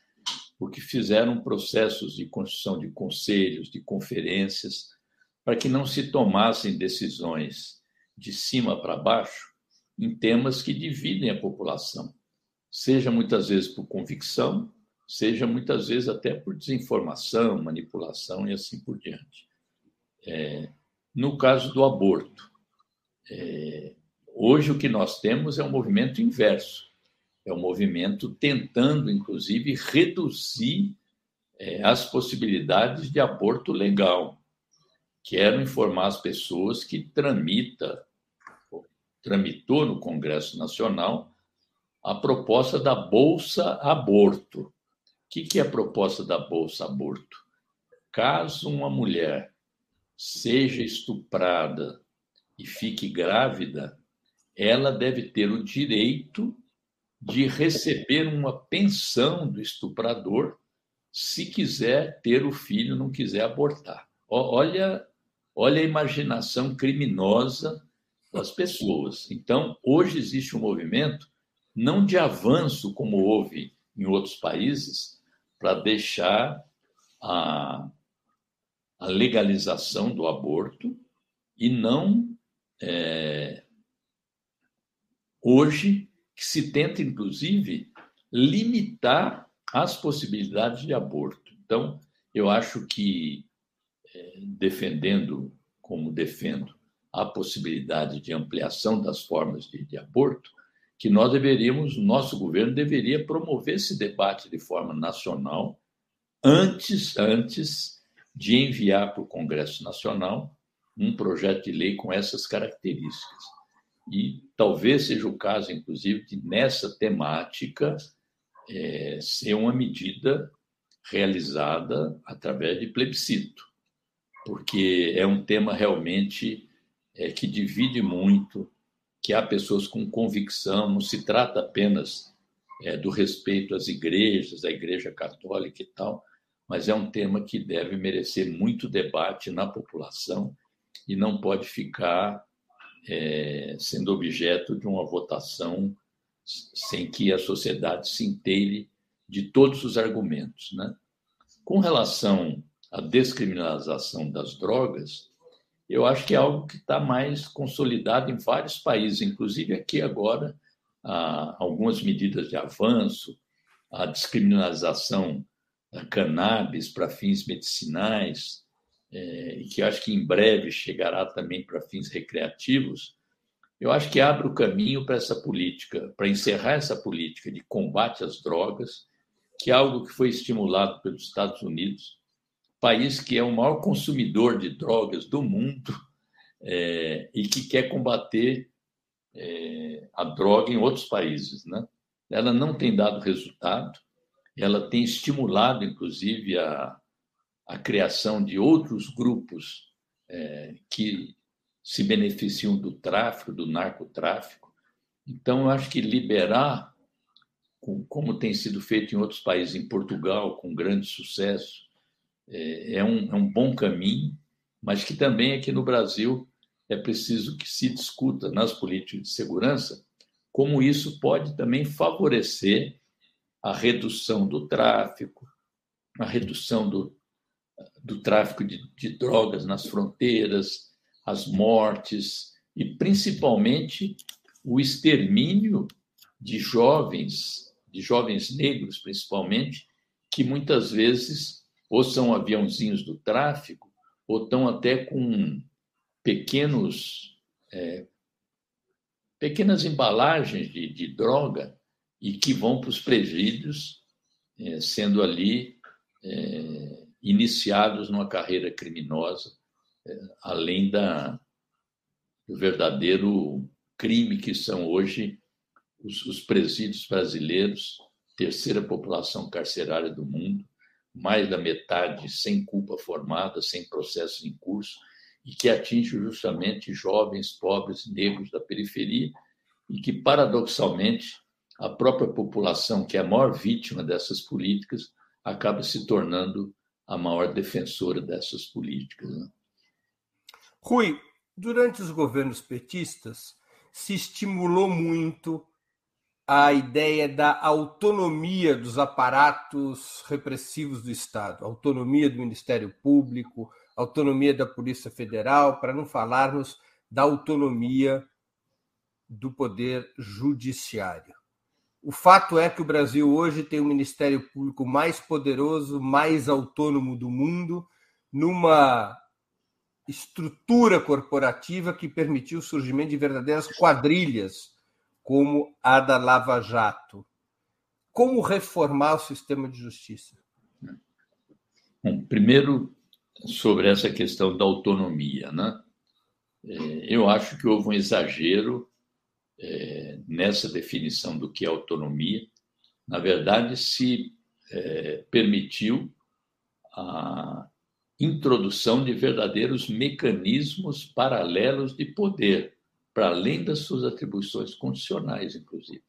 porque fizeram processos de construção de conselhos, de conferências, para que não se tomassem decisões de cima para baixo em temas que dividem a população, seja muitas vezes por convicção, seja muitas vezes até por desinformação, manipulação e assim por diante. É, no caso do aborto, é, Hoje o que nós temos é um movimento inverso. É um movimento tentando, inclusive, reduzir é, as possibilidades de aborto legal. Quero informar as pessoas que tramita, tramitou no Congresso Nacional a proposta da Bolsa Aborto. O que, que é a proposta da Bolsa Aborto? Caso uma mulher seja estuprada e fique grávida, ela deve ter o direito de receber uma pensão do estuprador se quiser ter o filho, não quiser abortar. Olha, olha a imaginação criminosa das pessoas. Então, hoje existe um movimento não de avanço como houve em outros países para deixar a, a legalização do aborto e não é, hoje que se tenta, inclusive, limitar as possibilidades de aborto. Então, eu acho que, é, defendendo, como defendo, a possibilidade de ampliação das formas de, de aborto, que nós deveríamos, nosso governo deveria promover esse debate de forma nacional antes, antes de enviar para o Congresso Nacional um projeto de lei com essas características. E talvez seja o caso, inclusive, de nessa temática é, ser uma medida realizada através de plebiscito, porque é um tema realmente é, que divide muito, que há pessoas com convicção, não se trata apenas é, do respeito às igrejas, à Igreja Católica e tal, mas é um tema que deve merecer muito debate na população e não pode ficar é, sendo objeto de uma votação sem que a sociedade se inteire de todos os argumentos. Né? Com relação à descriminalização das drogas, eu acho que é algo que está mais consolidado em vários países, inclusive aqui agora, algumas medidas de avanço, a descriminalização da cannabis para fins medicinais, é, e que acho que em breve chegará também para fins recreativos, eu acho que abre o caminho para essa política, para encerrar essa política de combate às drogas, que é algo que foi estimulado pelos Estados Unidos, país que é o maior consumidor de drogas do mundo é, e que quer combater é, a droga em outros países. Né? Ela não tem dado resultado, ela tem estimulado, inclusive, a, a criação de outros grupos é, que se beneficiam do tráfico, do narcotráfico. Então, eu acho que liberar, como tem sido feito em outros países, em Portugal, com grande sucesso, é, é um, é um bom caminho, mas que também aqui no Brasil é preciso que se discuta nas políticas de segurança como isso pode também favorecer a redução do tráfico, a redução do, do tráfico de, de drogas nas fronteiras, as mortes e principalmente o extermínio de jovens, de jovens negros principalmente, que muitas vezes ou são aviãozinhos do tráfico ou estão até com pequenos é, pequenas embalagens de, de, droga e que vão para os presídios, é, sendo ali é, iniciados numa carreira criminosa, é, além da, do verdadeiro crime que são hoje os, os presídios brasileiros, terceira população carcerária do mundo, mais da metade sem culpa formada, sem processo em curso, e que atinge justamente jovens, pobres, negros da periferia, e que, paradoxalmente, a própria população, que é a maior vítima dessas políticas, acaba se tornando a maior defensora dessas políticas. Né? Rui, durante os governos petistas, se estimulou muito a ideia da autonomia dos aparatos repressivos do Estado, autonomia do Ministério Público, autonomia da Polícia Federal, para não falarmos da autonomia do Poder Judiciário. O fato é que o Brasil hoje tem o Ministério Público mais poderoso, mais autônomo do mundo, numa estrutura corporativa que permitiu o surgimento de verdadeiras quadrilhas, como a da Lava Jato. Como reformar o sistema de justiça? Bom, primeiro, sobre essa questão da autonomia, né? É, eu acho que houve um exagero é, nessa definição do que é autonomia, na verdade, se é, permitiu a introdução de verdadeiros mecanismos paralelos de poder, para além das suas atribuições constitucionais, inclusive.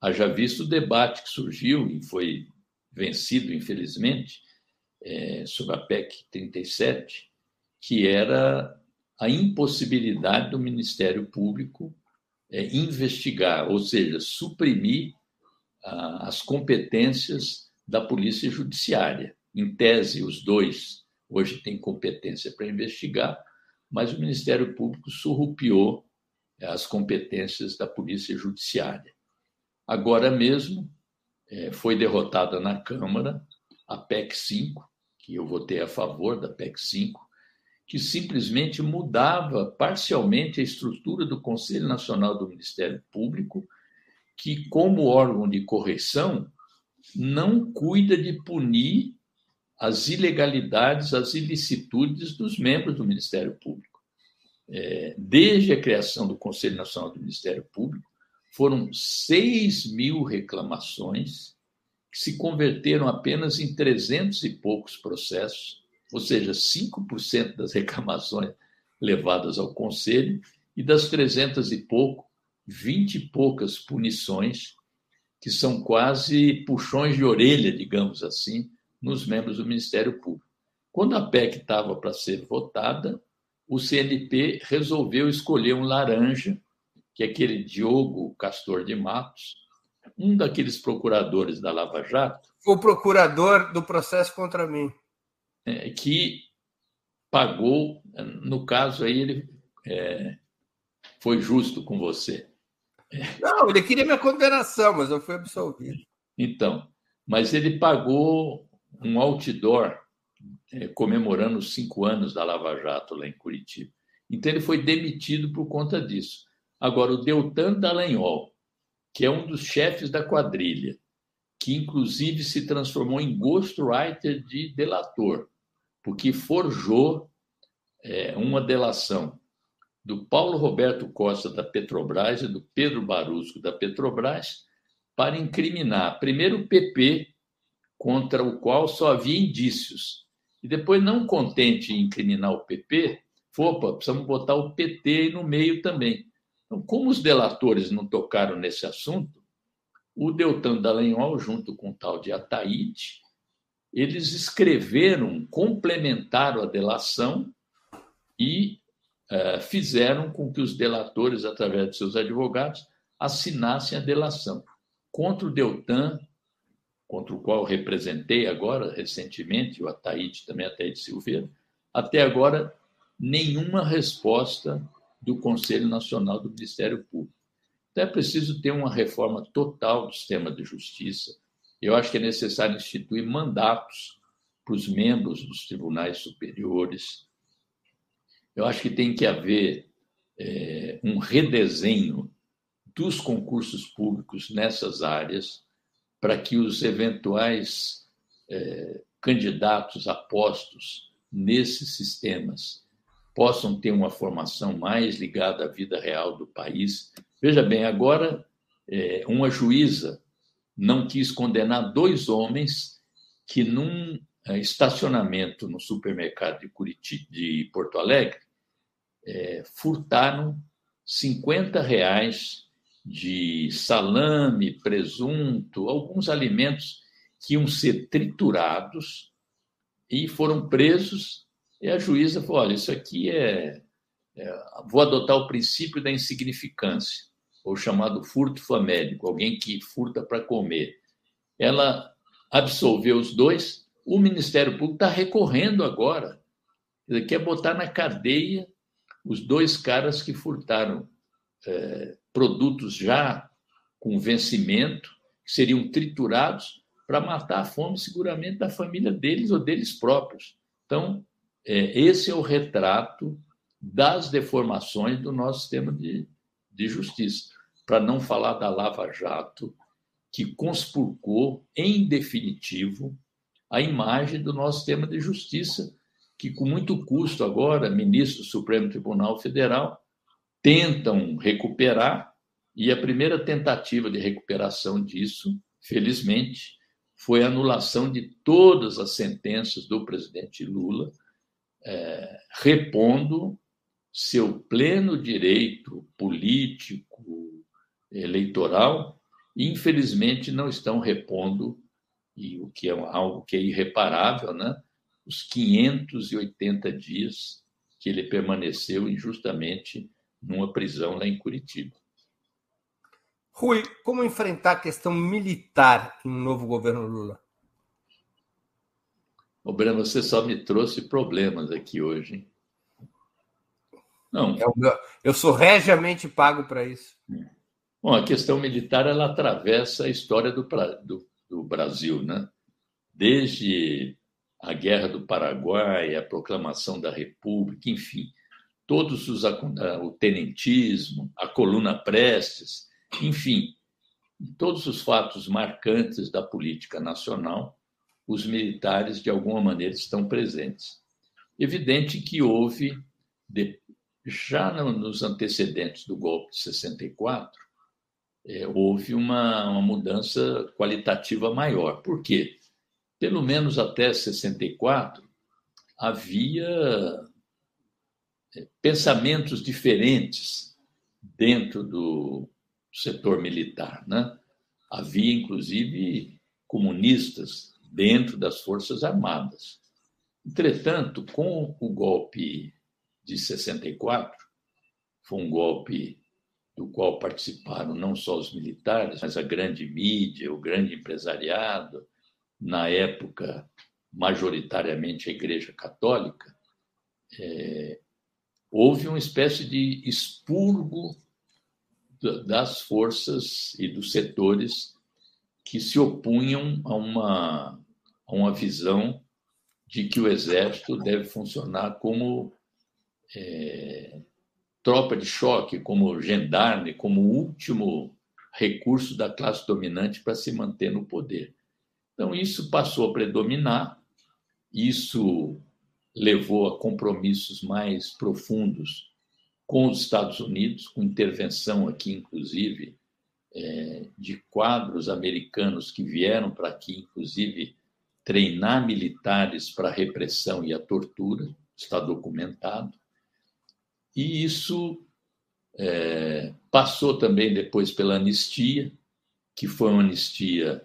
Haja visto o debate que surgiu e foi vencido, infelizmente, é, sobre a PEC 37, que era a impossibilidade do Ministério Público é, investigar, ou seja, suprimir ah, as competências da Polícia Judiciária. Em tese, os dois hoje têm competência para investigar, mas o Ministério Público surrupiou é, as competências da Polícia Judiciária. Agora mesmo é, foi derrotada na Câmara a PEC 5, que eu votei a favor da PEC 5, que simplesmente mudava parcialmente a estrutura do Conselho Nacional do Ministério Público, que, como órgão de correção, não cuida de punir as ilegalidades, as ilicitudes dos membros do Ministério Público. é, desde a criação do Conselho Nacional do Ministério Público, foram 6 mil reclamações que se converteram apenas em 300 e poucos processos, ou seja, 5% das reclamações levadas ao Conselho, e das 300 e pouco, 20 e poucas punições, que são quase puxões de orelha, digamos assim, nos membros do Ministério Público. Quando a PEC estava para ser votada, o CNP resolveu escolher um laranja, que é aquele Diogo Castor de Matos, um daqueles procuradores da Lava Jato. O procurador do processo contra mim. É, que pagou, no caso aí, ele é, foi justo com você. Não, ele queria minha condenação, mas eu fui absolvido. Então, mas ele pagou um outdoor é, comemorando os cinco anos da Lava Jato lá em Curitiba. Então ele foi demitido por conta disso. Agora, o Deltan Dallagnol, que é um dos chefes da quadrilha, que inclusive se transformou em ghostwriter de delator, porque forjou é, uma delação do Paulo Roberto Costa da Petrobras e do Pedro Barusco da Petrobras para incriminar primeiro o PP, contra o qual só havia indícios, e depois, não contente em incriminar o PP, opa, precisamos botar o PT no meio também. Então, como os delatores não tocaram nesse assunto, o Deltan Dallagnol, junto com o tal de Ataíde, eles escreveram, complementaram a delação e uh, fizeram com que os delatores, através de seus advogados, assinassem a delação contra o Deltan contra o qual representei agora, recentemente, o Ataíde, também Ataíde Silveira, até agora, nenhuma resposta do Conselho Nacional do Ministério Público. Então, é preciso ter uma reforma total do sistema de justiça. Eu acho que é necessário instituir mandatos para os membros dos tribunais superiores. Eu acho que tem que haver é, um redesenho dos concursos públicos nessas áreas para que os eventuais é, candidatos apostos nesses sistemas possam ter uma formação mais ligada à vida real do país. Veja bem, agora é, uma juíza não quis condenar dois homens que, num é, estacionamento no supermercado de, de Porto Alegre, é, furtaram 50 reais de salame, presunto, alguns alimentos que iam ser triturados e foram presos. E a juíza falou: olha, isso aqui é. é vou adotar o princípio da insignificância, ou chamado furto famélico, alguém que furta para comer. Ela absolveu os dois, o Ministério Público está recorrendo agora. Ele quer botar na cadeia os dois caras que furtaram é, produtos já com vencimento, que seriam triturados para matar a fome, seguramente, da família deles ou deles próprios. Então, é, esse é o retrato das deformações do nosso sistema de, de justiça. Para não falar da Lava Jato, que conspurcou, em definitivo, a imagem do nosso sistema de justiça, que, com muito custo, agora, ministro do Supremo Tribunal Federal tentam recuperar, e a primeira tentativa de recuperação disso, felizmente, foi a anulação de todas as sentenças do presidente Lula, é, repondo seu pleno direito político, eleitoral, infelizmente não estão repondo, e o que é algo que é irreparável, né? os 580 dias que ele permaneceu injustamente numa prisão lá em Curitiba. Rui, como enfrentar a questão militar em um novo governo Lula? Ô, Breno, você só me trouxe problemas aqui hoje. Hein? Não. É meu, eu sou regiamente pago para isso. Bom, a questão militar ela atravessa a história do, do, do Brasil, né? Desde a Guerra do Paraguai, a proclamação da República, enfim todos os o tenentismo, a coluna Prestes, enfim, todos os fatos marcantes da política nacional, os militares de alguma maneira estão presentes. Evidente que houve de, já nos antecedentes do golpe de 64, é, houve uma, uma mudança qualitativa maior. Por quê? Pelo menos até 64, havia é, pensamentos diferentes dentro do setor militar. Né? Havia, inclusive, comunistas dentro das Forças Armadas. Entretanto, com o golpe de 64, foi um golpe do qual participaram não só os militares, mas a grande mídia, o grande empresariado, na época, majoritariamente a Igreja Católica, é, houve uma espécie de expurgo das forças e dos setores que se opunham a uma, a uma visão de que o exército deve funcionar como é, tropa de choque, como gendarme, como último recurso da classe dominante para se manter no poder. Então, isso passou a predominar, isso levou a compromissos mais profundos com os Estados Unidos, com intervenção aqui, inclusive, é, de quadros americanos que vieram para aqui, inclusive, treinar militares para a repressão e a tortura, está documentado. E isso é, passou também depois pela anistia, que foi uma anistia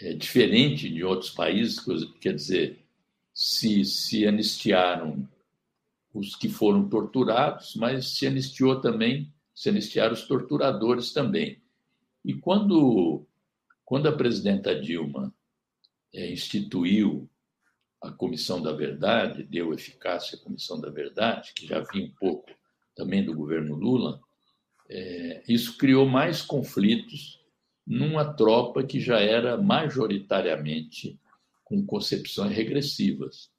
é, diferente de outros países, quer dizer, se, se anistiaram os que foram torturados, mas se anistiou também, se anistiaram os torturadores também. E quando, quando a presidenta Dilma é, instituiu a Comissão da Verdade, deu eficácia à Comissão da Verdade, que já vinha um pouco também do governo Lula, é, isso criou mais conflitos numa tropa que já era majoritariamente com concepções regressivas.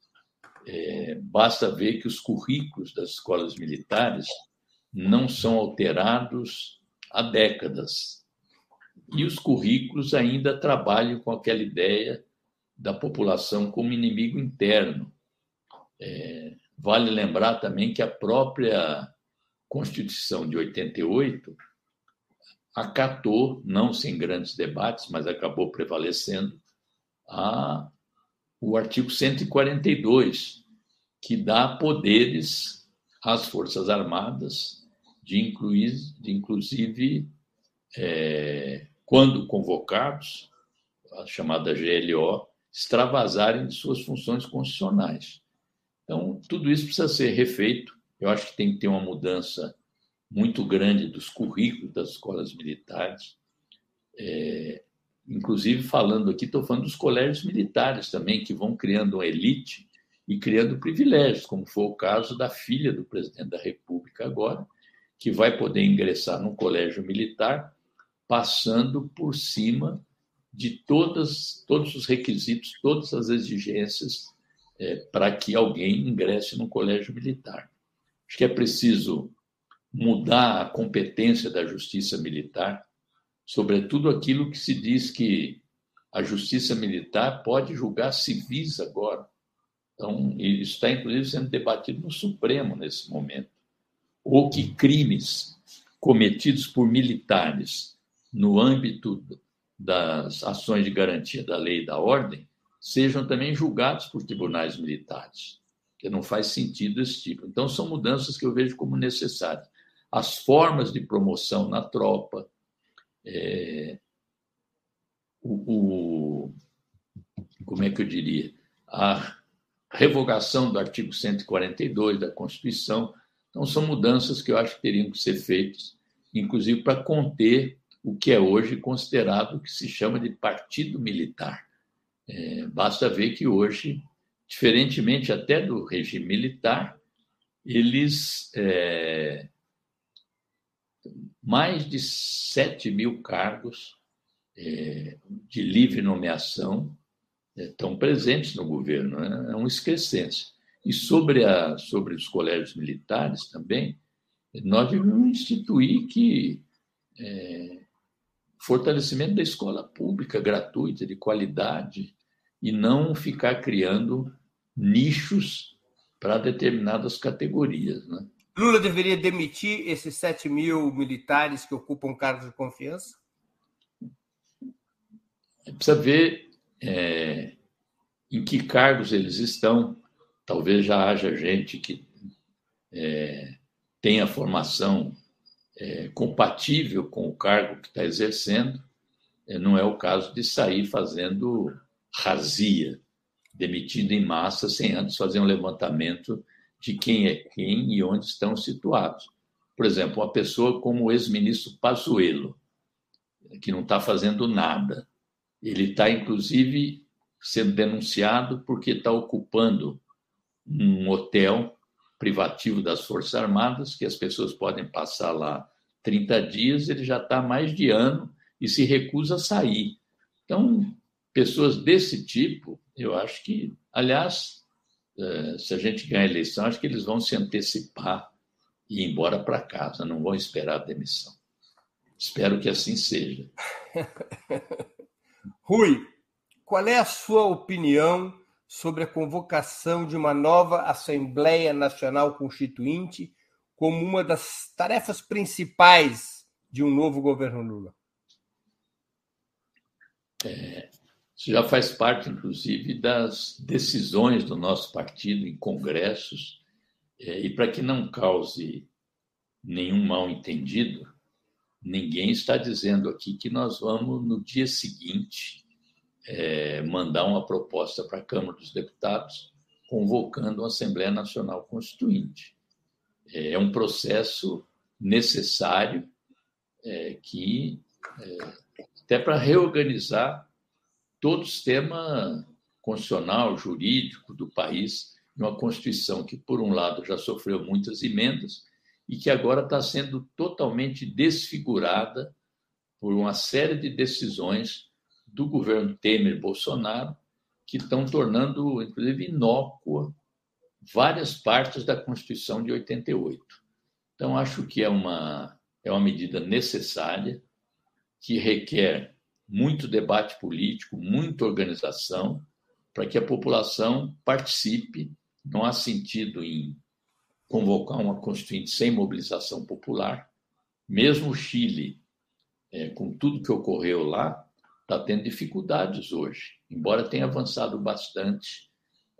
É, basta ver que os currículos das escolas militares não são alterados há décadas. E os currículos ainda trabalham com aquela ideia da população como inimigo interno. É, vale lembrar também que a própria Constituição de 88 acatou, não sem grandes debates, mas acabou prevalecendo, a, o artigo 142, que dá poderes às Forças Armadas, de, incluir, de inclusive, é, quando convocados, a chamada GLO, extravasarem de suas funções constitucionais. Então, tudo isso precisa ser refeito. Eu acho que tem que ter uma mudança muito grande dos currículos das escolas militares. É, inclusive, falando aqui, estou falando dos colégios militares também, que vão criando uma elite e criando privilégios, como foi o caso da filha do presidente da República agora, que vai poder ingressar num colégio militar passando por cima de todas, todos os requisitos, todas as exigências é, para que alguém ingresse no colégio militar. Acho que é preciso mudar a competência da justiça militar, sobretudo aquilo que se diz que a justiça militar pode julgar civis agora. Então, isso está inclusive sendo debatido no Supremo nesse momento. Ou que crimes cometidos por militares no âmbito das ações de garantia da lei e da ordem sejam também julgados por tribunais militares, que não faz sentido esse tipo. Então, são mudanças que eu vejo como necessárias. As formas de promoção na tropa, é, o, o, como é que eu diria? A revogação do artigo 142 da Constituição. Então, são mudanças que eu acho que teriam que ser feitas, inclusive para conter o que é hoje considerado o que se chama de partido militar. É, basta ver que hoje, diferentemente até do regime militar, eles é, mais de 7 mil cargos é, de livre nomeação é, estão presentes no governo, né? é uma excrescência. E sobre, a, sobre os colégios militares também, nós devemos instituir que é, fortalecimento da escola pública gratuita, de qualidade, e não ficar criando nichos para determinadas categorias. Né? Lula deveria demitir esses 7 mil militares que ocupam cargos de confiança? Precisa ver é, em que cargos eles estão. Talvez já haja gente que é, tenha formação é, compatível com o cargo que está exercendo. É, não é o caso de sair fazendo razia, demitindo em massa, sem antes fazer um levantamento de quem é quem e onde estão situados. Por exemplo, uma pessoa como o ex-ministro Pazuello, que não está fazendo nada. Ele está, inclusive, sendo denunciado porque está ocupando um hotel privativo das Forças Armadas, que as pessoas podem passar lá 30 dias, ele já está mais de ano e se recusa a sair. Então, pessoas desse tipo, eu acho que, aliás, eh, se a gente ganhar a eleição, acho que eles vão se antecipar e ir embora para casa, não vão esperar a demissão. Espero que assim seja. Rui, qual é a sua opinião sobre a convocação de uma nova Assembleia Nacional Constituinte como uma das tarefas principais de um novo governo Lula? É, isso já faz parte, inclusive, das decisões do nosso partido em congressos. É, e para que não cause nenhum mal entendido, ninguém está dizendo aqui que nós vamos, no dia seguinte, é, mandar uma proposta para a Câmara dos Deputados convocando uma Assembleia Nacional Constituinte. É, é um processo necessário é, que, é, até para reorganizar todo o sistema constitucional, jurídico do país, uma Constituição que, por um lado, já sofreu muitas emendas e que agora está sendo totalmente desfigurada por uma série de decisões do governo Temer-Bolsonaro, que estão tornando, inclusive, inócua várias partes da Constituição de 88. Então, acho que é uma, é uma medida necessária, que requer muito debate político, muita organização, para que a população participe. Não há sentido em convocar uma Constituinte sem mobilização popular. Mesmo o Chile, é, com tudo que ocorreu lá, está tendo dificuldades hoje, embora tenha avançado bastante,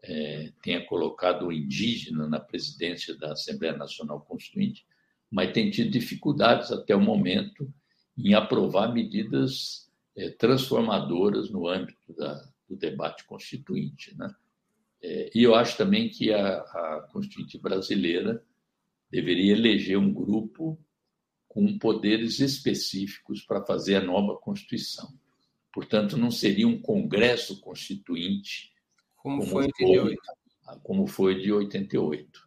é, tenha colocado o indígena na presidência da Assembleia Nacional Constituinte, mas tem tido dificuldades até o momento em aprovar medidas é, transformadoras no âmbito da, do debate constituinte. Né? É, e eu acho também que a, a Constituinte brasileira deveria eleger um grupo com poderes específicos para fazer a nova Constituição. Portanto, não seria um Congresso Constituinte como, como foi, 88. Foi, como foi de 88.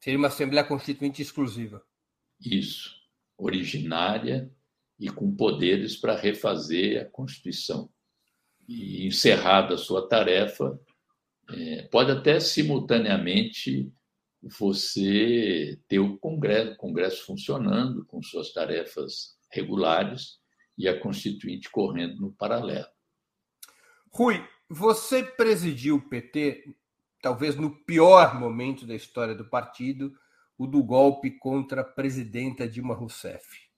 Seria uma Assembleia Constituinte exclusiva. Isso, originária e com poderes para refazer a Constituição. E encerrada a sua tarefa, é, pode até simultaneamente você ter o Congresso, o Congresso funcionando com suas tarefas regulares e a Constituinte correndo no paralelo. Rui, você presidiu o PT, talvez no pior momento da história do partido, o do golpe contra a presidenta Dilma Rousseff.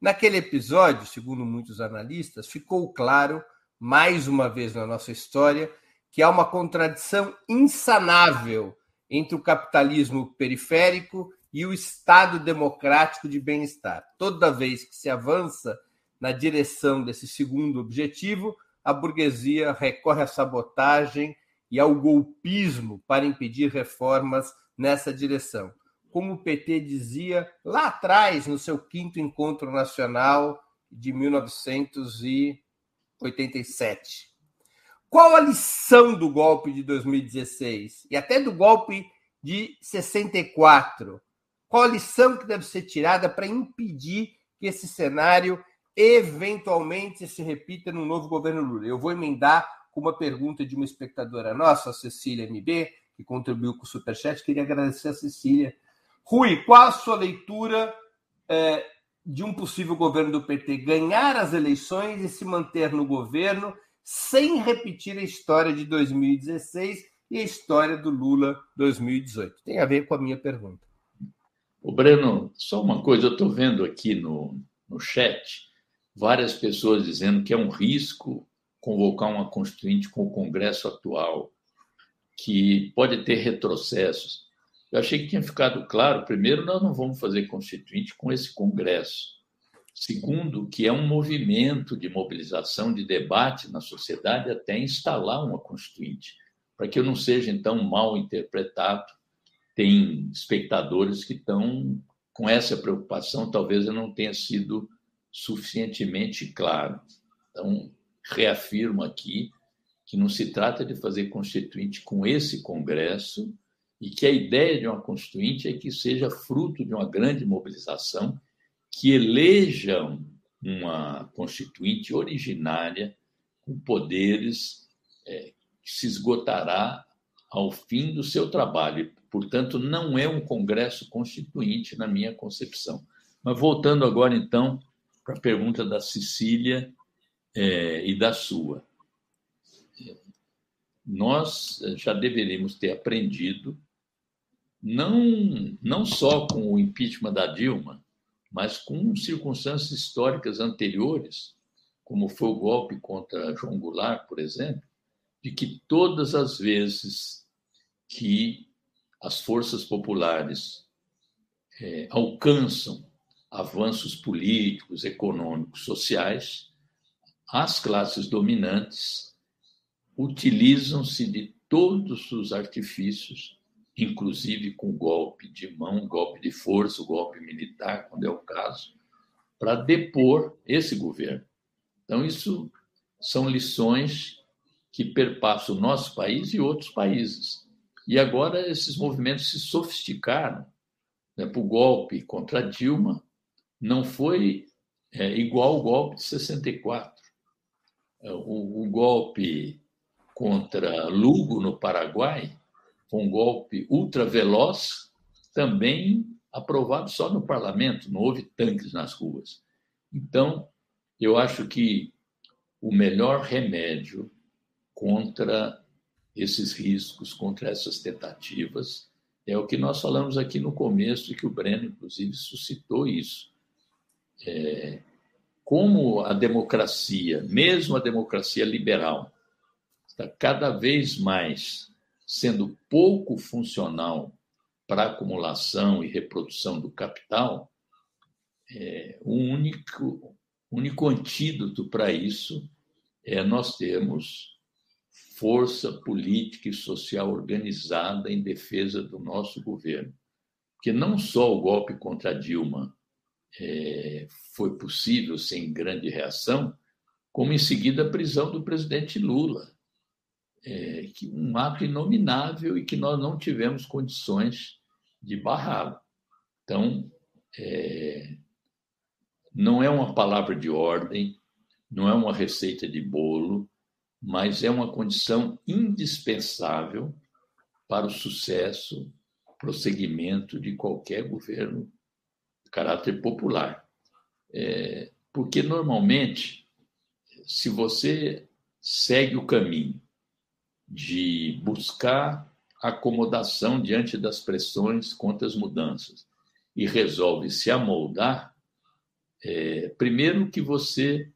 Naquele episódio, segundo muitos analistas, ficou claro, mais uma vez na nossa história, que há uma contradição insanável entre o capitalismo periférico e o Estado democrático de bem-estar. Toda vez que se avança na direção desse segundo objetivo, a burguesia recorre à sabotagem e ao golpismo para impedir reformas nessa direção. Como o PT dizia lá atrás, no seu quinto encontro nacional de 1987. Qual a lição do golpe de 2016 e até do golpe de 64? Qual a lição que deve ser tirada para impedir que esse cenário eventualmente se repita no novo governo Lula. Eu vou emendar com uma pergunta de uma espectadora nossa, a Cecília MB, que contribuiu com o Superchat. Queria agradecer a Cecília. Rui, qual a sua leitura é, de um possível governo do PT ganhar as eleições e se manter no governo sem repetir a história de 2016 e a história do Lula 2018? Tem a ver com a minha pergunta. O Breno, só uma coisa, eu estou vendo aqui no, no chat várias pessoas dizendo que é um risco convocar uma constituinte com o Congresso atual, que pode ter retrocessos. Eu achei que tinha ficado claro, primeiro, nós não vamos fazer constituinte com esse Congresso. Segundo, que é um movimento de mobilização, de debate na sociedade até instalar uma constituinte, para que eu não seja, então, mal interpretado. Tem espectadores que estão com essa preocupação, talvez eu não tenha sido suficientemente claro. Então, reafirmo aqui que não se trata de fazer constituinte com esse Congresso e que a ideia de uma constituinte é que seja fruto de uma grande mobilização que eleja uma constituinte originária com poderes é, que se esgotará ao fim do seu trabalho. Portanto, não é um Congresso Constituinte, na minha concepção. Mas voltando agora, então, para a pergunta da Cecília é, e da sua. Nós já deveríamos ter aprendido, não, não só com o impeachment da Dilma, mas com circunstâncias históricas anteriores, como foi o golpe contra João Goulart, por exemplo, de que todas as vezes que as forças populares é, alcançam avanços políticos, econômicos, sociais, as classes dominantes utilizam-se de todos os artifícios, inclusive com golpe de mão, golpe de força, golpe militar, quando é o caso, para depor esse governo. Então, isso são lições que perpassam o nosso país e outros países. E agora esses movimentos se sofisticaram. Né? O golpe contra Dilma não foi é, igual ao golpe de 64. É, o, o golpe contra Lugo, no Paraguai, foi um golpe ultraveloz, também aprovado só no parlamento, não houve tanques nas ruas. Então, eu acho que o melhor remédio contra esses riscos, contra essas tentativas, é o que nós falamos aqui no começo, e que o Breno, inclusive, suscitou isso é, como a democracia, mesmo a democracia liberal, está cada vez mais sendo pouco funcional para acumulação e reprodução do capital, é, o único, único antídoto para isso é nós termos força política e social organizada em defesa do nosso governo. Porque não só o golpe contra Dilma é, foi possível sem grande reação, como em seguida a prisão do presidente Lula, é, que um ato inominável e que nós não tivemos condições de barrá-lo. Então, é, não é uma palavra de ordem, não é uma receita de bolo, mas é uma condição indispensável para o sucesso, prosseguimento de qualquer governo caráter popular. É, porque, normalmente, se você segue o caminho de buscar acomodação diante das pressões contra as mudanças e resolve se amoldar, é, primeiro que você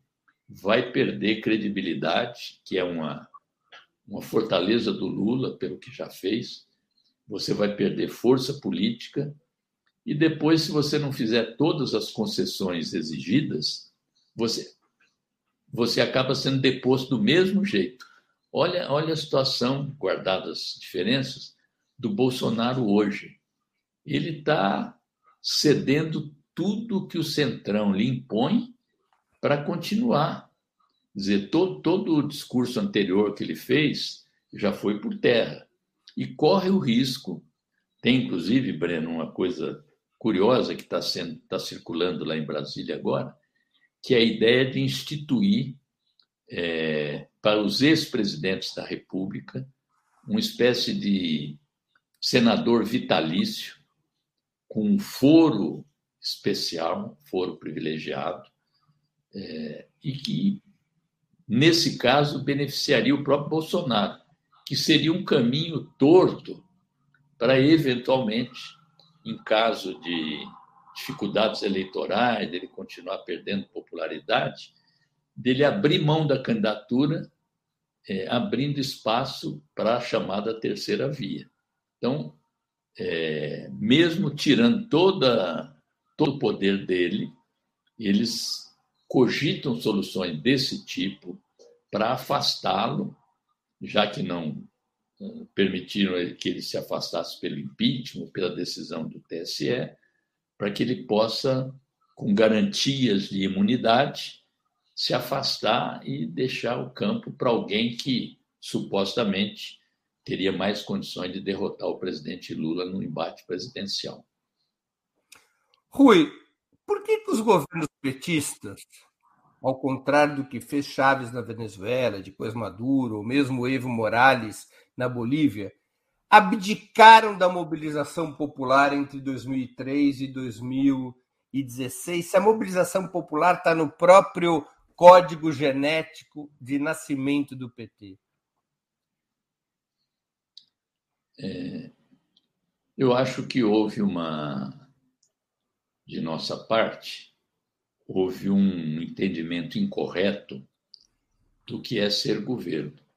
vai perder credibilidade, que é uma, uma fortaleza do Lula, pelo que já fez, você vai perder força política e depois, se você não fizer todas as concessões exigidas, você, você acaba sendo deposto do mesmo jeito. Olha, olha a situação, guardadas as diferenças, do Bolsonaro hoje. Ele está cedendo tudo que o Centrão lhe impõe para continuar. Quer dizer, todo, todo o discurso anterior que ele fez já foi por terra. E corre o risco. Tem, inclusive, Breno, uma coisa curiosa que está está circulando lá em Brasília agora, que é a ideia de instituir é, para os ex-presidentes da República uma espécie de senador vitalício com um foro especial, foro privilegiado, é, e que, nesse caso, beneficiaria o próprio Bolsonaro, que seria um caminho torto para, eventualmente, em caso de dificuldades eleitorais, dele continuar perdendo popularidade, dele abrir mão da candidatura, é, abrindo espaço para a chamada terceira via. Então, é, mesmo tirando toda, todo o poder dele, eles cogitam soluções desse tipo para afastá-lo, já que não permitiram que ele se afastasse pelo impeachment, pela decisão do TSE, para que ele possa, com garantias de imunidade, se afastar e deixar o campo para alguém que supostamente teria mais condições de derrotar o presidente Lula no embate presidencial. Rui, por que, que os governos petistas, ao contrário do que fez Chaves na Venezuela, depois Maduro, ou mesmo Evo Morales na Bolívia, abdicaram da mobilização popular entre 2003 e 2016? Se a mobilização popular está no próprio código genético de nascimento do PT? É, eu acho que houve uma, de nossa parte, houve um entendimento incorreto do que é ser governo.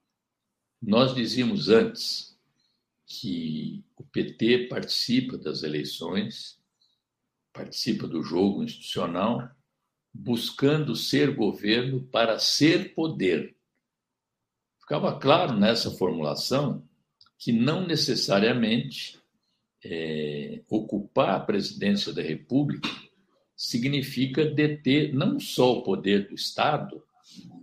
Nós dizíamos antes que o PT participa das eleições, participa do jogo institucional buscando ser governo para ser poder. Ficava claro nessa formulação que não necessariamente é, ocupar a presidência da República significa deter não só o poder do Estado,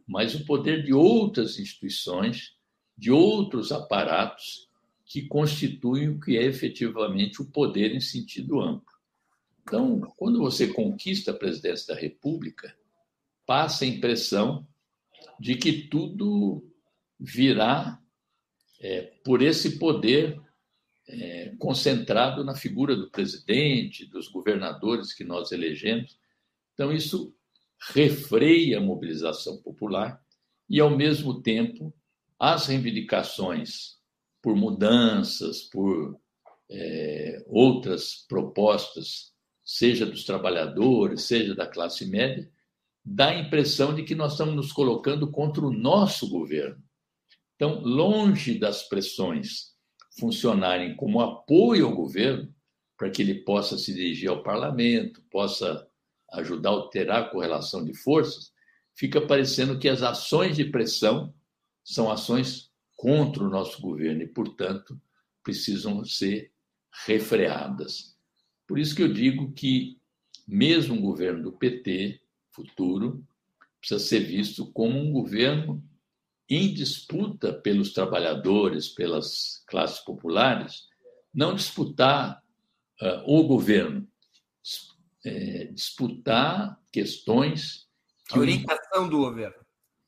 mas o poder de outras instituições, de outros aparatos que constituem o que é efetivamente o poder em sentido amplo. Então, quando você conquista a presidência da República, passa a impressão de que tudo virá é, por esse poder é, concentrado na figura do presidente, dos governadores que nós elegemos. Então, isso refreia a mobilização popular e, ao mesmo tempo, as reivindicações por mudanças, por é, outras propostas seja dos trabalhadores, seja da classe média, dá a impressão de que nós estamos nos colocando contra o nosso governo. Então, longe das pressões funcionarem como apoio ao governo, para que ele possa se dirigir ao parlamento, possa ajudar a alterar a correlação de forças, fica parecendo que as ações de pressão são ações contra o nosso governo e, portanto, precisam ser refreadas. Por isso que eu digo que, mesmo um governo do PT futuro, precisa ser visto como um governo em disputa pelos trabalhadores, pelas classes populares, não disputar uh, o governo, é, disputar questões. Que a orientação o... do governo.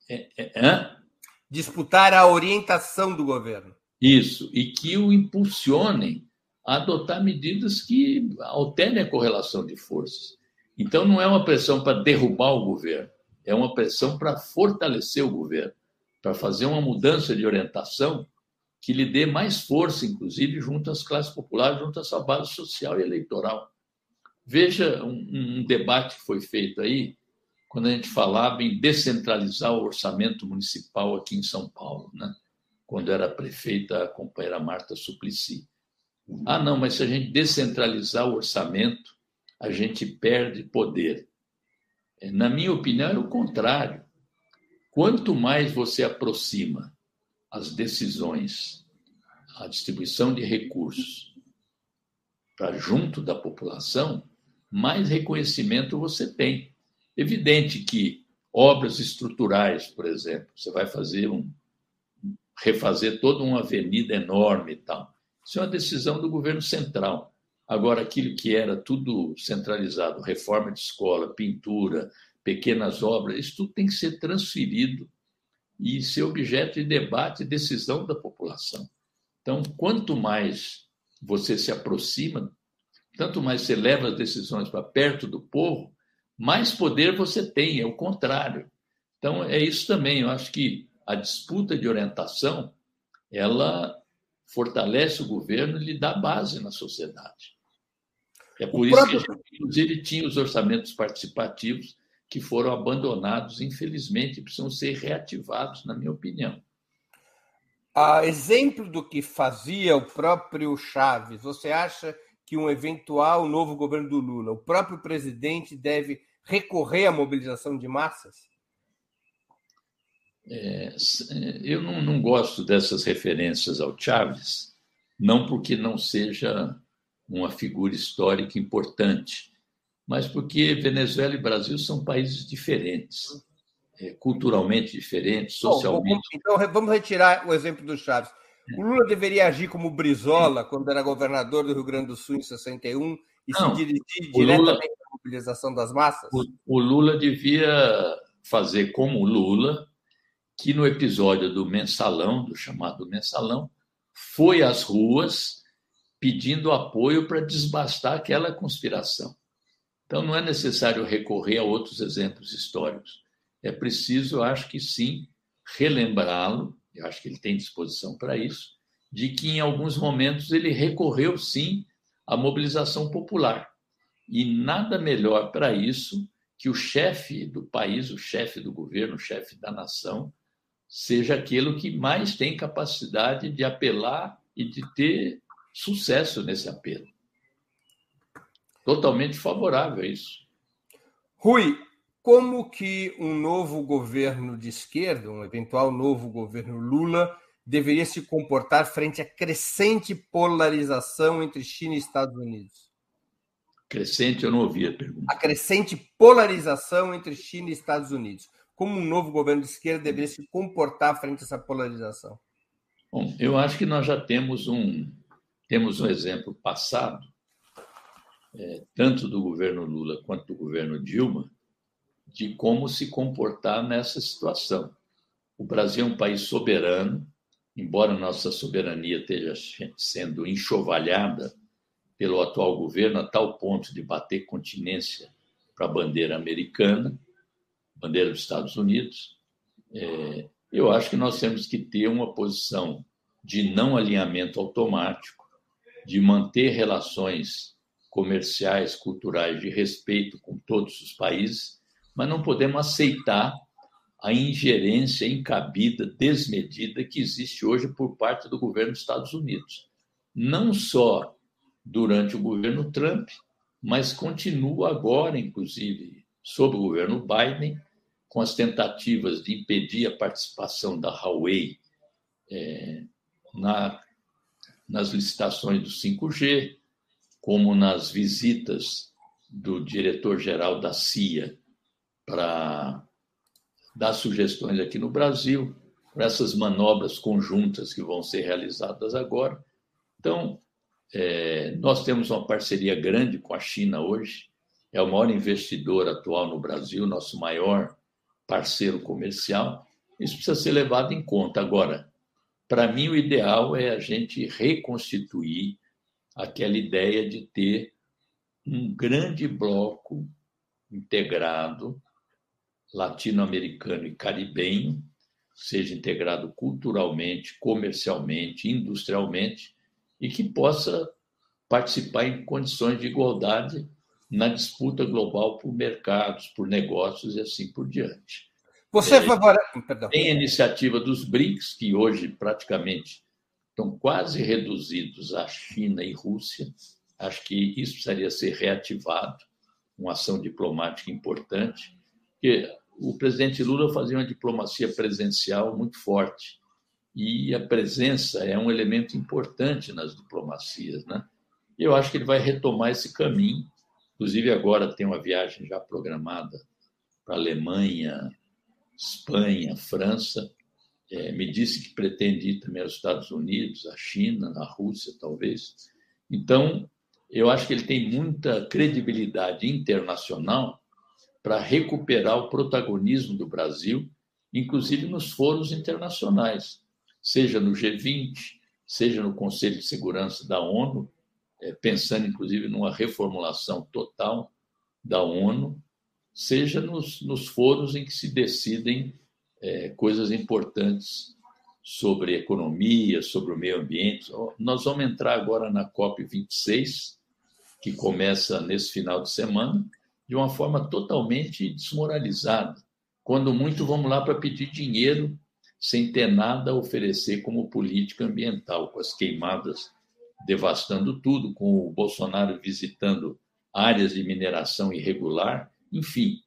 É, é, disputar a orientação do governo. Isso, e que o impulsionem a adotar medidas que alterem a correlação de forças. Então, não é uma pressão para derrubar o governo, é uma pressão para fortalecer o governo, para fazer uma mudança de orientação que lhe dê mais força, inclusive, junto às classes populares, junto à sua base social e eleitoral. Veja um, um debate que foi feito aí, quando a gente falava em descentralizar o orçamento municipal aqui em São Paulo, né? quando era prefeita a companheira Marta Suplicy. Ah, não, mas se a gente descentralizar o orçamento, a gente perde poder. É, na minha opinião, é o contrário. Quanto mais você aproxima as decisões, a distribuição de recursos para junto da população, mais reconhecimento você tem. Evidente que obras estruturais, por exemplo, você vai fazer um refazer toda uma avenida enorme e tal. Isso é uma decisão do governo central. Agora, aquilo que era tudo centralizado, reforma de escola, pintura, pequenas obras, isso tudo tem que ser transferido e ser objeto de debate e decisão da população. Então, quanto mais você se aproxima, tanto mais você leva as decisões para perto do povo, mais poder você tem, é o contrário. Então, é isso também. Eu acho que a disputa de orientação, ela fortalece o governo e lhe dá base na sociedade. É por o isso próprio... que, gente, inclusive, tinha os orçamentos participativos que foram abandonados, infelizmente, precisam ser reativados, na minha opinião. A exemplo do que fazia o próprio Chaves, você acha que um eventual novo governo do Lula, o próprio presidente deve recorrer à mobilização de massas? É, eu não, não, gosto dessas referências ao Chaves, não porque não seja uma figura histórica importante, mas porque Venezuela e Brasil são países diferentes, é, culturalmente diferentes, socialmente. Bom, então vamos retirar o exemplo do Chaves. O Lula deveria agir como Brizola quando era governador do Rio Grande do Sul em 61 e não, se dirigir diretamente mobilização das massas? O, o Lula devia fazer como Lula, que no episódio do mensalão, do chamado mensalão, foi às ruas pedindo apoio para desbastar aquela conspiração. Então, não é necessário recorrer a outros exemplos históricos. É preciso, acho que sim, relembrá-lo, eu acho que ele tem disposição para isso, de que em alguns momentos ele recorreu sim à mobilização popular. E nada melhor para isso que o chefe do país, o chefe do governo, o chefe da nação, seja aquele que mais tem capacidade de apelar e de ter sucesso nesse apelo. Totalmente favorável a isso. Rui, como que um novo governo de esquerda, um eventual novo governo Lula, deveria se comportar frente à crescente polarização entre China e Estados Unidos? Crescente, eu não ouvi a pergunta. A crescente polarização entre China e Estados Unidos como um novo governo de esquerda deveria se comportar frente a essa polarização? Bom, eu acho que nós já temos um temos um exemplo passado, é, tanto do governo Lula quanto do governo Dilma, de como se comportar nessa situação. O Brasil é um país soberano, embora nossa soberania esteja sendo enxovalhada pelo atual governo a tal ponto de bater continência para a bandeira americana bandeira dos Estados Unidos, é, eu acho que nós temos que ter uma posição de não alinhamento automático, de manter relações comerciais, culturais de respeito com todos os países, mas não podemos aceitar a ingerência encabida, desmedida que existe hoje por parte do governo dos Estados Unidos. Não só durante o governo Trump, mas continua agora, inclusive, sob o governo Biden, com as tentativas de impedir a participação da Huawei é, na, nas licitações do 5G, como nas visitas do diretor-geral da CIA para dar sugestões aqui no Brasil, para essas manobras conjuntas que vão ser realizadas agora. Então, é, nós temos uma parceria grande com a China hoje, é o maior investidor atual no Brasil, nosso maior parceiro comercial, isso precisa ser levado em conta. Agora, para mim, o ideal é a gente reconstituir aquela ideia de ter um grande bloco integrado latino-americano e caribenho, seja integrado culturalmente, comercialmente, industrialmente, e que possa participar em condições de igualdade na disputa global por mercados, por negócios e assim por diante. Você é, favorece. Tem a iniciativa dos BRICS, que hoje praticamente estão quase reduzidos a China e Rússia. Acho que isso precisaria ser reativado, uma ação diplomática importante, porque o presidente Lula fazia uma diplomacia presencial muito forte. E a presença é um elemento importante nas diplomacias. Né? Eu acho que ele vai retomar esse caminho Inclusive, agora tem uma viagem já programada para Alemanha, Espanha, França. É, me disse que pretende ir também aos Estados Unidos, à China, à Rússia, talvez. Então, eu acho que ele tem muita credibilidade internacional para recuperar o protagonismo do Brasil, inclusive nos foros internacionais, seja no G20, seja no Conselho de Segurança da ONU, é, pensando inclusive numa reformulação total da ONU, seja nos, nos foros em que se decidem é, coisas importantes sobre economia, sobre o meio ambiente. Nós vamos entrar agora na COP26, que começa nesse final de semana, de uma forma totalmente desmoralizada. Quando muito, vamos lá para pedir dinheiro sem ter nada a oferecer como política ambiental, com as queimadas devastando tudo, com o Bolsonaro visitando áreas de mineração irregular, enfim,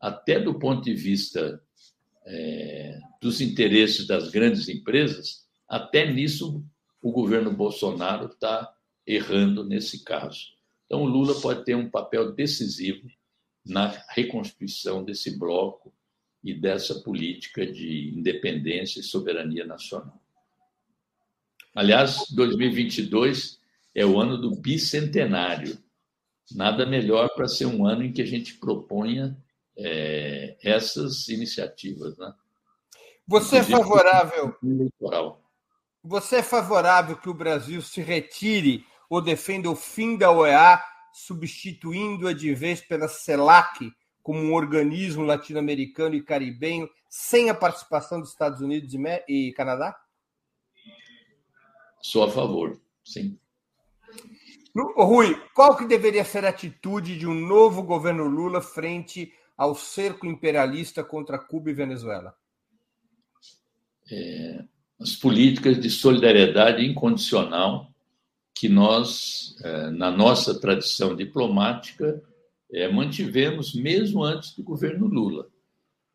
até do ponto de vista é, dos interesses das grandes empresas, até nisso o governo Bolsonaro está errando nesse caso. Então, o Lula pode ter um papel decisivo na reconstituição desse bloco e dessa política de independência e soberania nacional. Aliás, 2022 é o ano do bicentenário. Nada melhor para ser um ano em que a gente proponha é, essas iniciativas. Né? Você é favorável. Eleitoral. Você é favorável que o Brasil se retire ou defenda o fim da OEA, substituindo-a de vez pela CELAC como um organismo latino-americano e caribenho, sem a participação dos Estados Unidos e Canadá? Sou a favor, sim. Rui, qual que deveria ser a atitude de um novo governo Lula frente ao cerco imperialista contra Cuba e Venezuela? É, as políticas de solidariedade incondicional que nós, é, na nossa tradição diplomática, é, mantivemos mesmo antes do governo Lula.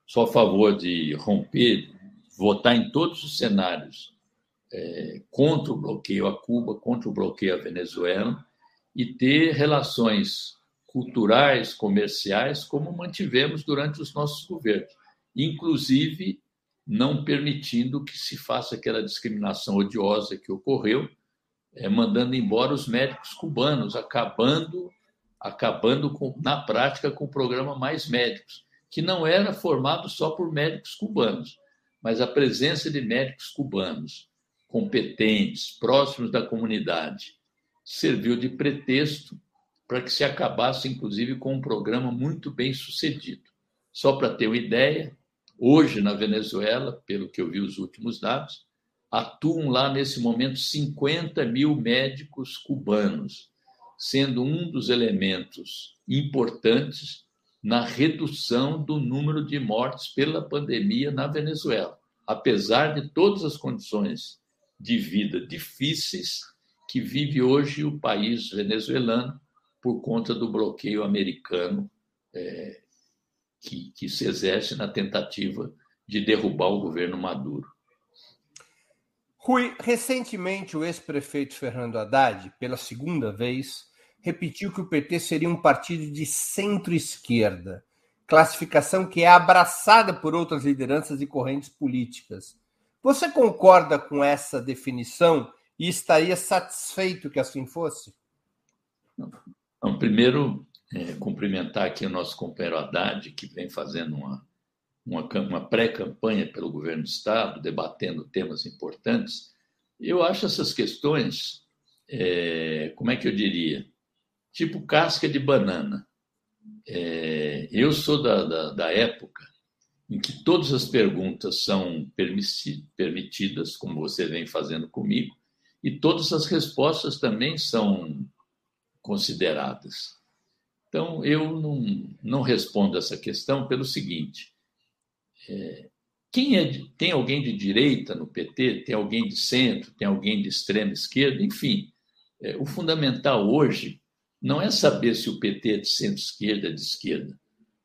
Sou a favor de romper, votar em todos os cenários é, contra o bloqueio a Cuba, contra o bloqueio à Venezuela e ter relações culturais, comerciais, como mantivemos durante os nossos governos, inclusive não permitindo que se faça aquela discriminação odiosa que ocorreu, é, mandando embora os médicos cubanos, acabando acabando com, na prática com o programa Mais Médicos, que não era formado só por médicos cubanos, mas a presença de médicos cubanos competentes, próximos da comunidade, serviu de pretexto para que se acabasse, inclusive, com um programa muito bem sucedido. Só para ter uma ideia, hoje na Venezuela, pelo que eu vi os últimos dados, atuam lá nesse momento 50 mil médicos cubanos, sendo um dos elementos importantes na redução do número de mortes pela pandemia na Venezuela, apesar de todas as condições de vida difíceis que vive hoje o país venezuelano por conta do bloqueio americano é, que, que se exerce na tentativa de derrubar o governo Maduro. Rui, recentemente o ex-prefeito Fernando Haddad, pela segunda vez, repetiu que o PT seria um partido de centro-esquerda, classificação que é abraçada por outras lideranças e correntes políticas. Você concorda com essa definição e estaria satisfeito que assim fosse? Primeiro, é, cumprimentar aqui o nosso companheiro Haddad, que vem fazendo uma, uma, uma pré-campanha pelo governo do Estado, debatendo temas importantes. Eu acho essas questões, é, como é que eu diria? Tipo casca de banana. É, eu sou da, da, da época em que todas as perguntas são permitidas, como você vem fazendo comigo, e todas as respostas também são consideradas. Então, eu não, não respondo essa questão pelo seguinte: é, quem é de, tem alguém de direita no PT, tem alguém de centro, tem alguém de extrema esquerda, enfim, é, o fundamental hoje não é saber se o PT é de centro-esquerda, de esquerda.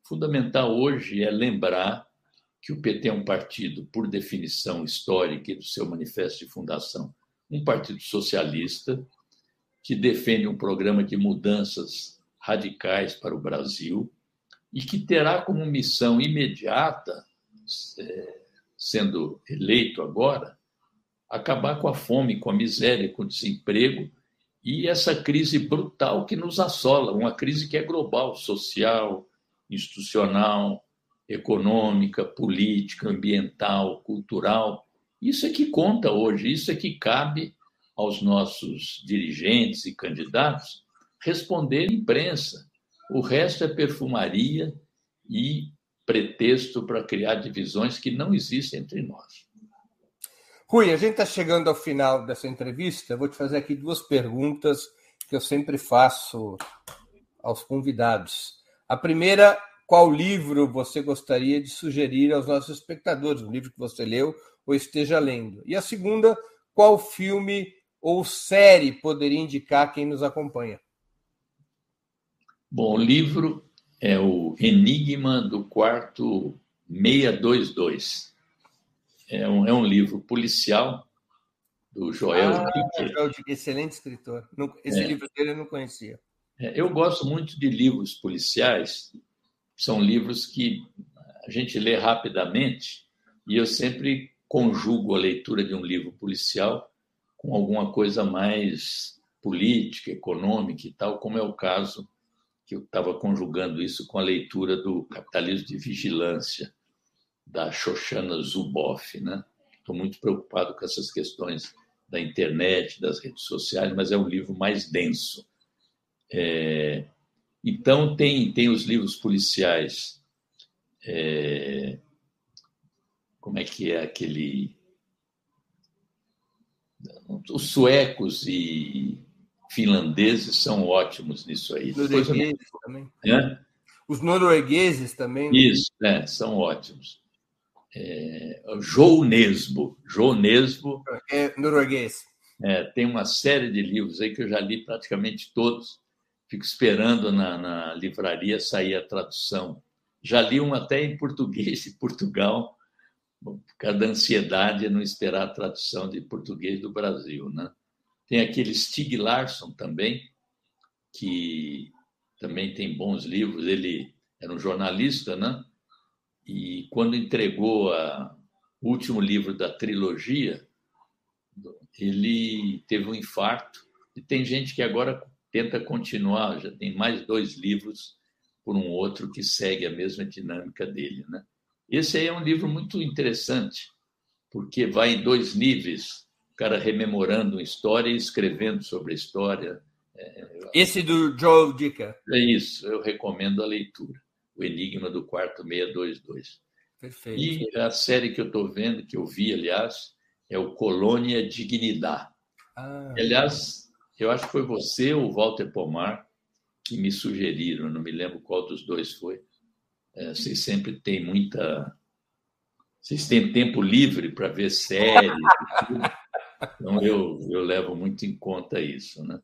Fundamental hoje é lembrar que o PT é um partido, por definição histórica e do seu manifesto de fundação, um partido socialista, que defende um programa de mudanças radicais para o Brasil e que terá como missão imediata, é, sendo eleito agora, acabar com a fome, com a miséria, com o desemprego e essa crise brutal que nos assola, uma crise que é global, social, institucional, econômica, política, ambiental, cultural. Isso é que conta hoje, isso é que cabe aos nossos dirigentes e candidatos responder imprensa. O resto é perfumaria e pretexto para criar divisões que não existem entre nós. Rui, a gente está chegando ao final dessa entrevista. vou te fazer aqui duas perguntas que eu sempre faço aos convidados. A primeira, qual livro você gostaria de sugerir aos nossos espectadores? Um livro que você leu ou esteja lendo. E a segunda, qual filme ou série poderia indicar quem nos acompanha? Bom, o livro é o Enigma do Quarto 622. É um, é um livro policial do Joel ah, Joel, excelente escritor. Esse é. livro dele eu não conhecia. É, eu gosto muito de livros policiais. São livros que a gente lê rapidamente e eu sempre conjugo a leitura de um livro policial com alguma coisa mais política, econômica e tal, como é o caso que eu estava conjugando isso com a leitura do Capitalismo de Vigilância, da Shoshana Zuboff. Né? Estou muito preocupado com essas questões da internet, das redes sociais, mas é um livro mais denso. É... Então, tem, tem os livros policiais. É... Como é que é aquele. Os suecos e finlandeses são ótimos nisso aí. Noruegueses também. É? Os noruegueses também. Né? Isso, é, são ótimos. É, Jounesbo. Jounesbo. É norueguês. É, tem uma série de livros aí que eu já li praticamente todos. Fico esperando na, na livraria sair a tradução. Já li um até em português de Portugal, por causa da ansiedade não esperar a tradução de português do Brasil, né? Tem aquele Stig Larsson também, que também tem bons livros. Ele era um jornalista, né? E quando entregou a, o último livro da trilogia, ele teve um infarto. E tem gente que agora tenta continuar, já tem mais dois livros por um outro que segue a mesma dinâmica dele, né? Esse aí é um livro muito interessante, porque vai em dois níveis o cara rememorando uma história e escrevendo sobre a história. É, Esse do Joe Dicker. É isso, eu recomendo a leitura. O Enigma do Quarto 622. Perfeito. E a série que eu estou vendo, que eu vi, aliás, é o Colônia Dignidade. Ah. Aliás, eu acho que foi você ou Walter Pomar que me sugeriram, não me lembro qual dos dois foi. É, vocês sempre têm muita. Vocês têm tempo livre para ver séries. Então, eu, eu levo muito em conta isso. Né?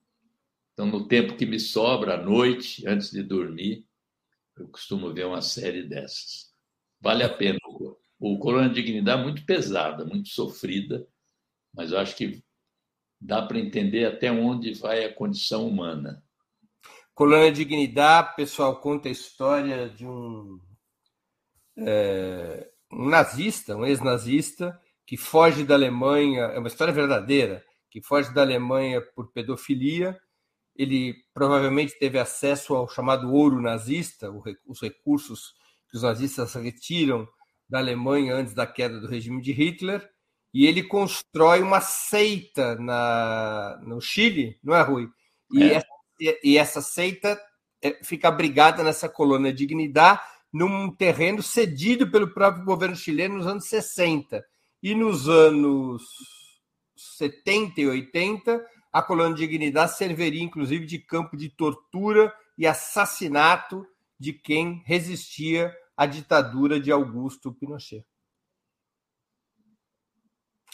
Então, no tempo que me sobra, à noite, antes de dormir, eu costumo ver uma série dessas. Vale a pena. O Corona Dignidade é muito pesada, muito sofrida, mas eu acho que dá para entender até onde vai a condição humana. Colônia Dignidade, pessoal, conta a história de um, é, um nazista, um ex-nazista, que foge da Alemanha, é uma história verdadeira, que foge da Alemanha por pedofilia. Ele provavelmente teve acesso ao chamado ouro nazista, os recursos que os nazistas retiram da Alemanha antes da queda do regime de Hitler, e ele constrói uma seita na, no Chile, não é, Rui? E, é. Essa, e essa seita é, fica abrigada nessa colônia Dignidade, num terreno cedido pelo próprio governo chileno nos anos 60. E nos anos 70 e 80, a colônia de dignidade serviria inclusive de campo de tortura e assassinato de quem resistia à ditadura de Augusto Pinochet.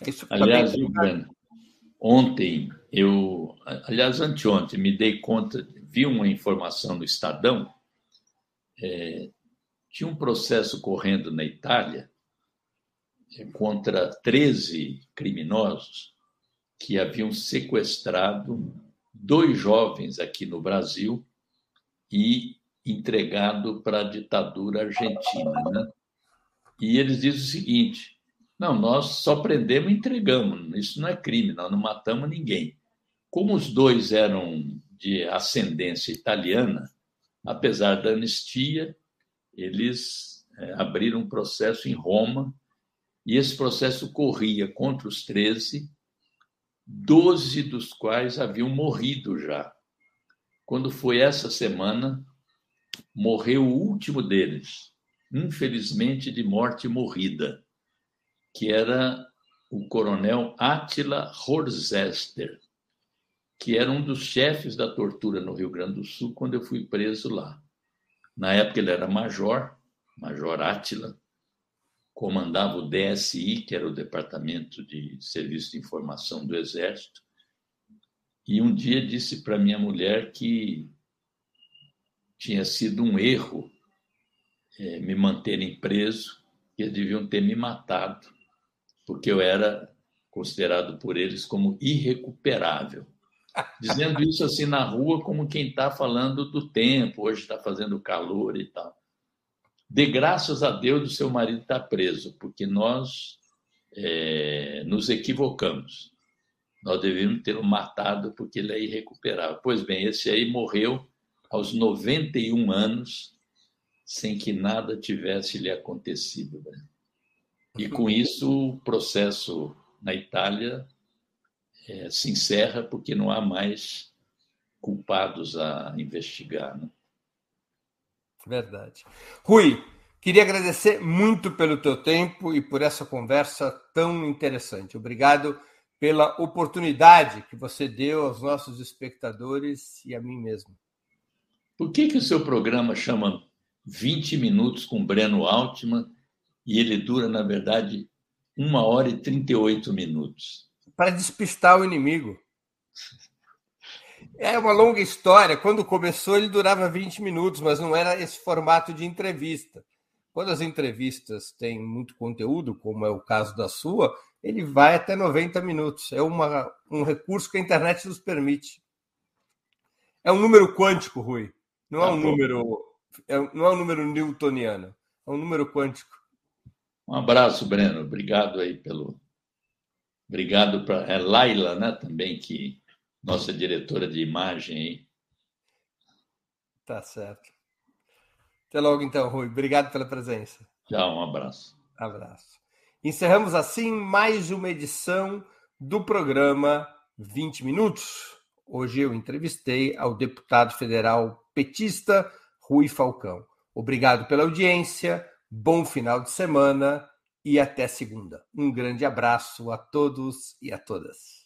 É isso aliás, bem... ontem eu, aliás, anteontem, me dei conta, vi uma informação no Estadão, é, tinha um processo correndo na Itália contra 13 criminosos que haviam sequestrado dois jovens aqui no Brasil e entregado para a ditadura argentina. Né? E eles dizem o seguinte: não, nós só prendemos e entregamos, isso não é crime, nós não matamos ninguém. Como os dois eram de ascendência italiana, apesar da anistia, eles é, abriram um processo em Roma e esse processo corria contra os 13, 12 dos quais haviam morrido já. Quando foi essa semana, morreu o último deles, infelizmente de morte morrida, que era o coronel Attila Horzester, que era um dos chefes da tortura no Rio Grande do Sul quando eu fui preso lá. Na época ele era major, Major Átila, comandava o DSI, que era o Departamento de Serviço de Informação do Exército, e um dia disse para minha mulher que tinha sido um erro é, me manterem preso, que eles deviam ter me matado, porque eu era considerado por eles como irrecuperável. Dizendo isso assim na rua, como quem está falando do tempo, hoje está fazendo calor e tal. Dê graças a Deus do seu marido estar tá preso, porque nós é, nos equivocamos. Nós devíamos tê-lo matado porque ele é irrecuperável. Pois bem, esse aí morreu aos 91 anos, sem que nada tivesse lhe acontecido. Né? E com isso, o processo na Itália é, se encerra porque não há mais culpados a investigar. Né? Verdade. Rui, queria agradecer muito pelo teu tempo e por essa conversa tão interessante. Obrigado pela oportunidade que você deu aos nossos espectadores e a mim mesmo. Por que, que o seu programa chama 20 minutos com Breno Altman e ele dura, na verdade, uma hora e 38 minutos? Para despistar o inimigo. É uma longa história. Quando começou, ele durava 20 minutos, mas não era esse formato de entrevista. Quando as entrevistas têm muito conteúdo, como é o caso da sua, ele vai até 90 minutos. É uma, um recurso que a internet nos permite. É um número quântico, Rui. Não é um número, é, não é um número newtoniano. É um número quântico. Um abraço, Breno. Obrigado aí pelo. Obrigado para é Laila, né? Também que nossa diretora de imagem aí. Tá certo. Até logo então, Rui. Obrigado pela presença. Tchau, um abraço. Abraço. Encerramos assim mais uma edição do programa 20 Minutos. Hoje eu entrevistei ao deputado federal petista Rui Falcão. Obrigado pela audiência, bom final de semana e até segunda. Um grande abraço a todos e a todas.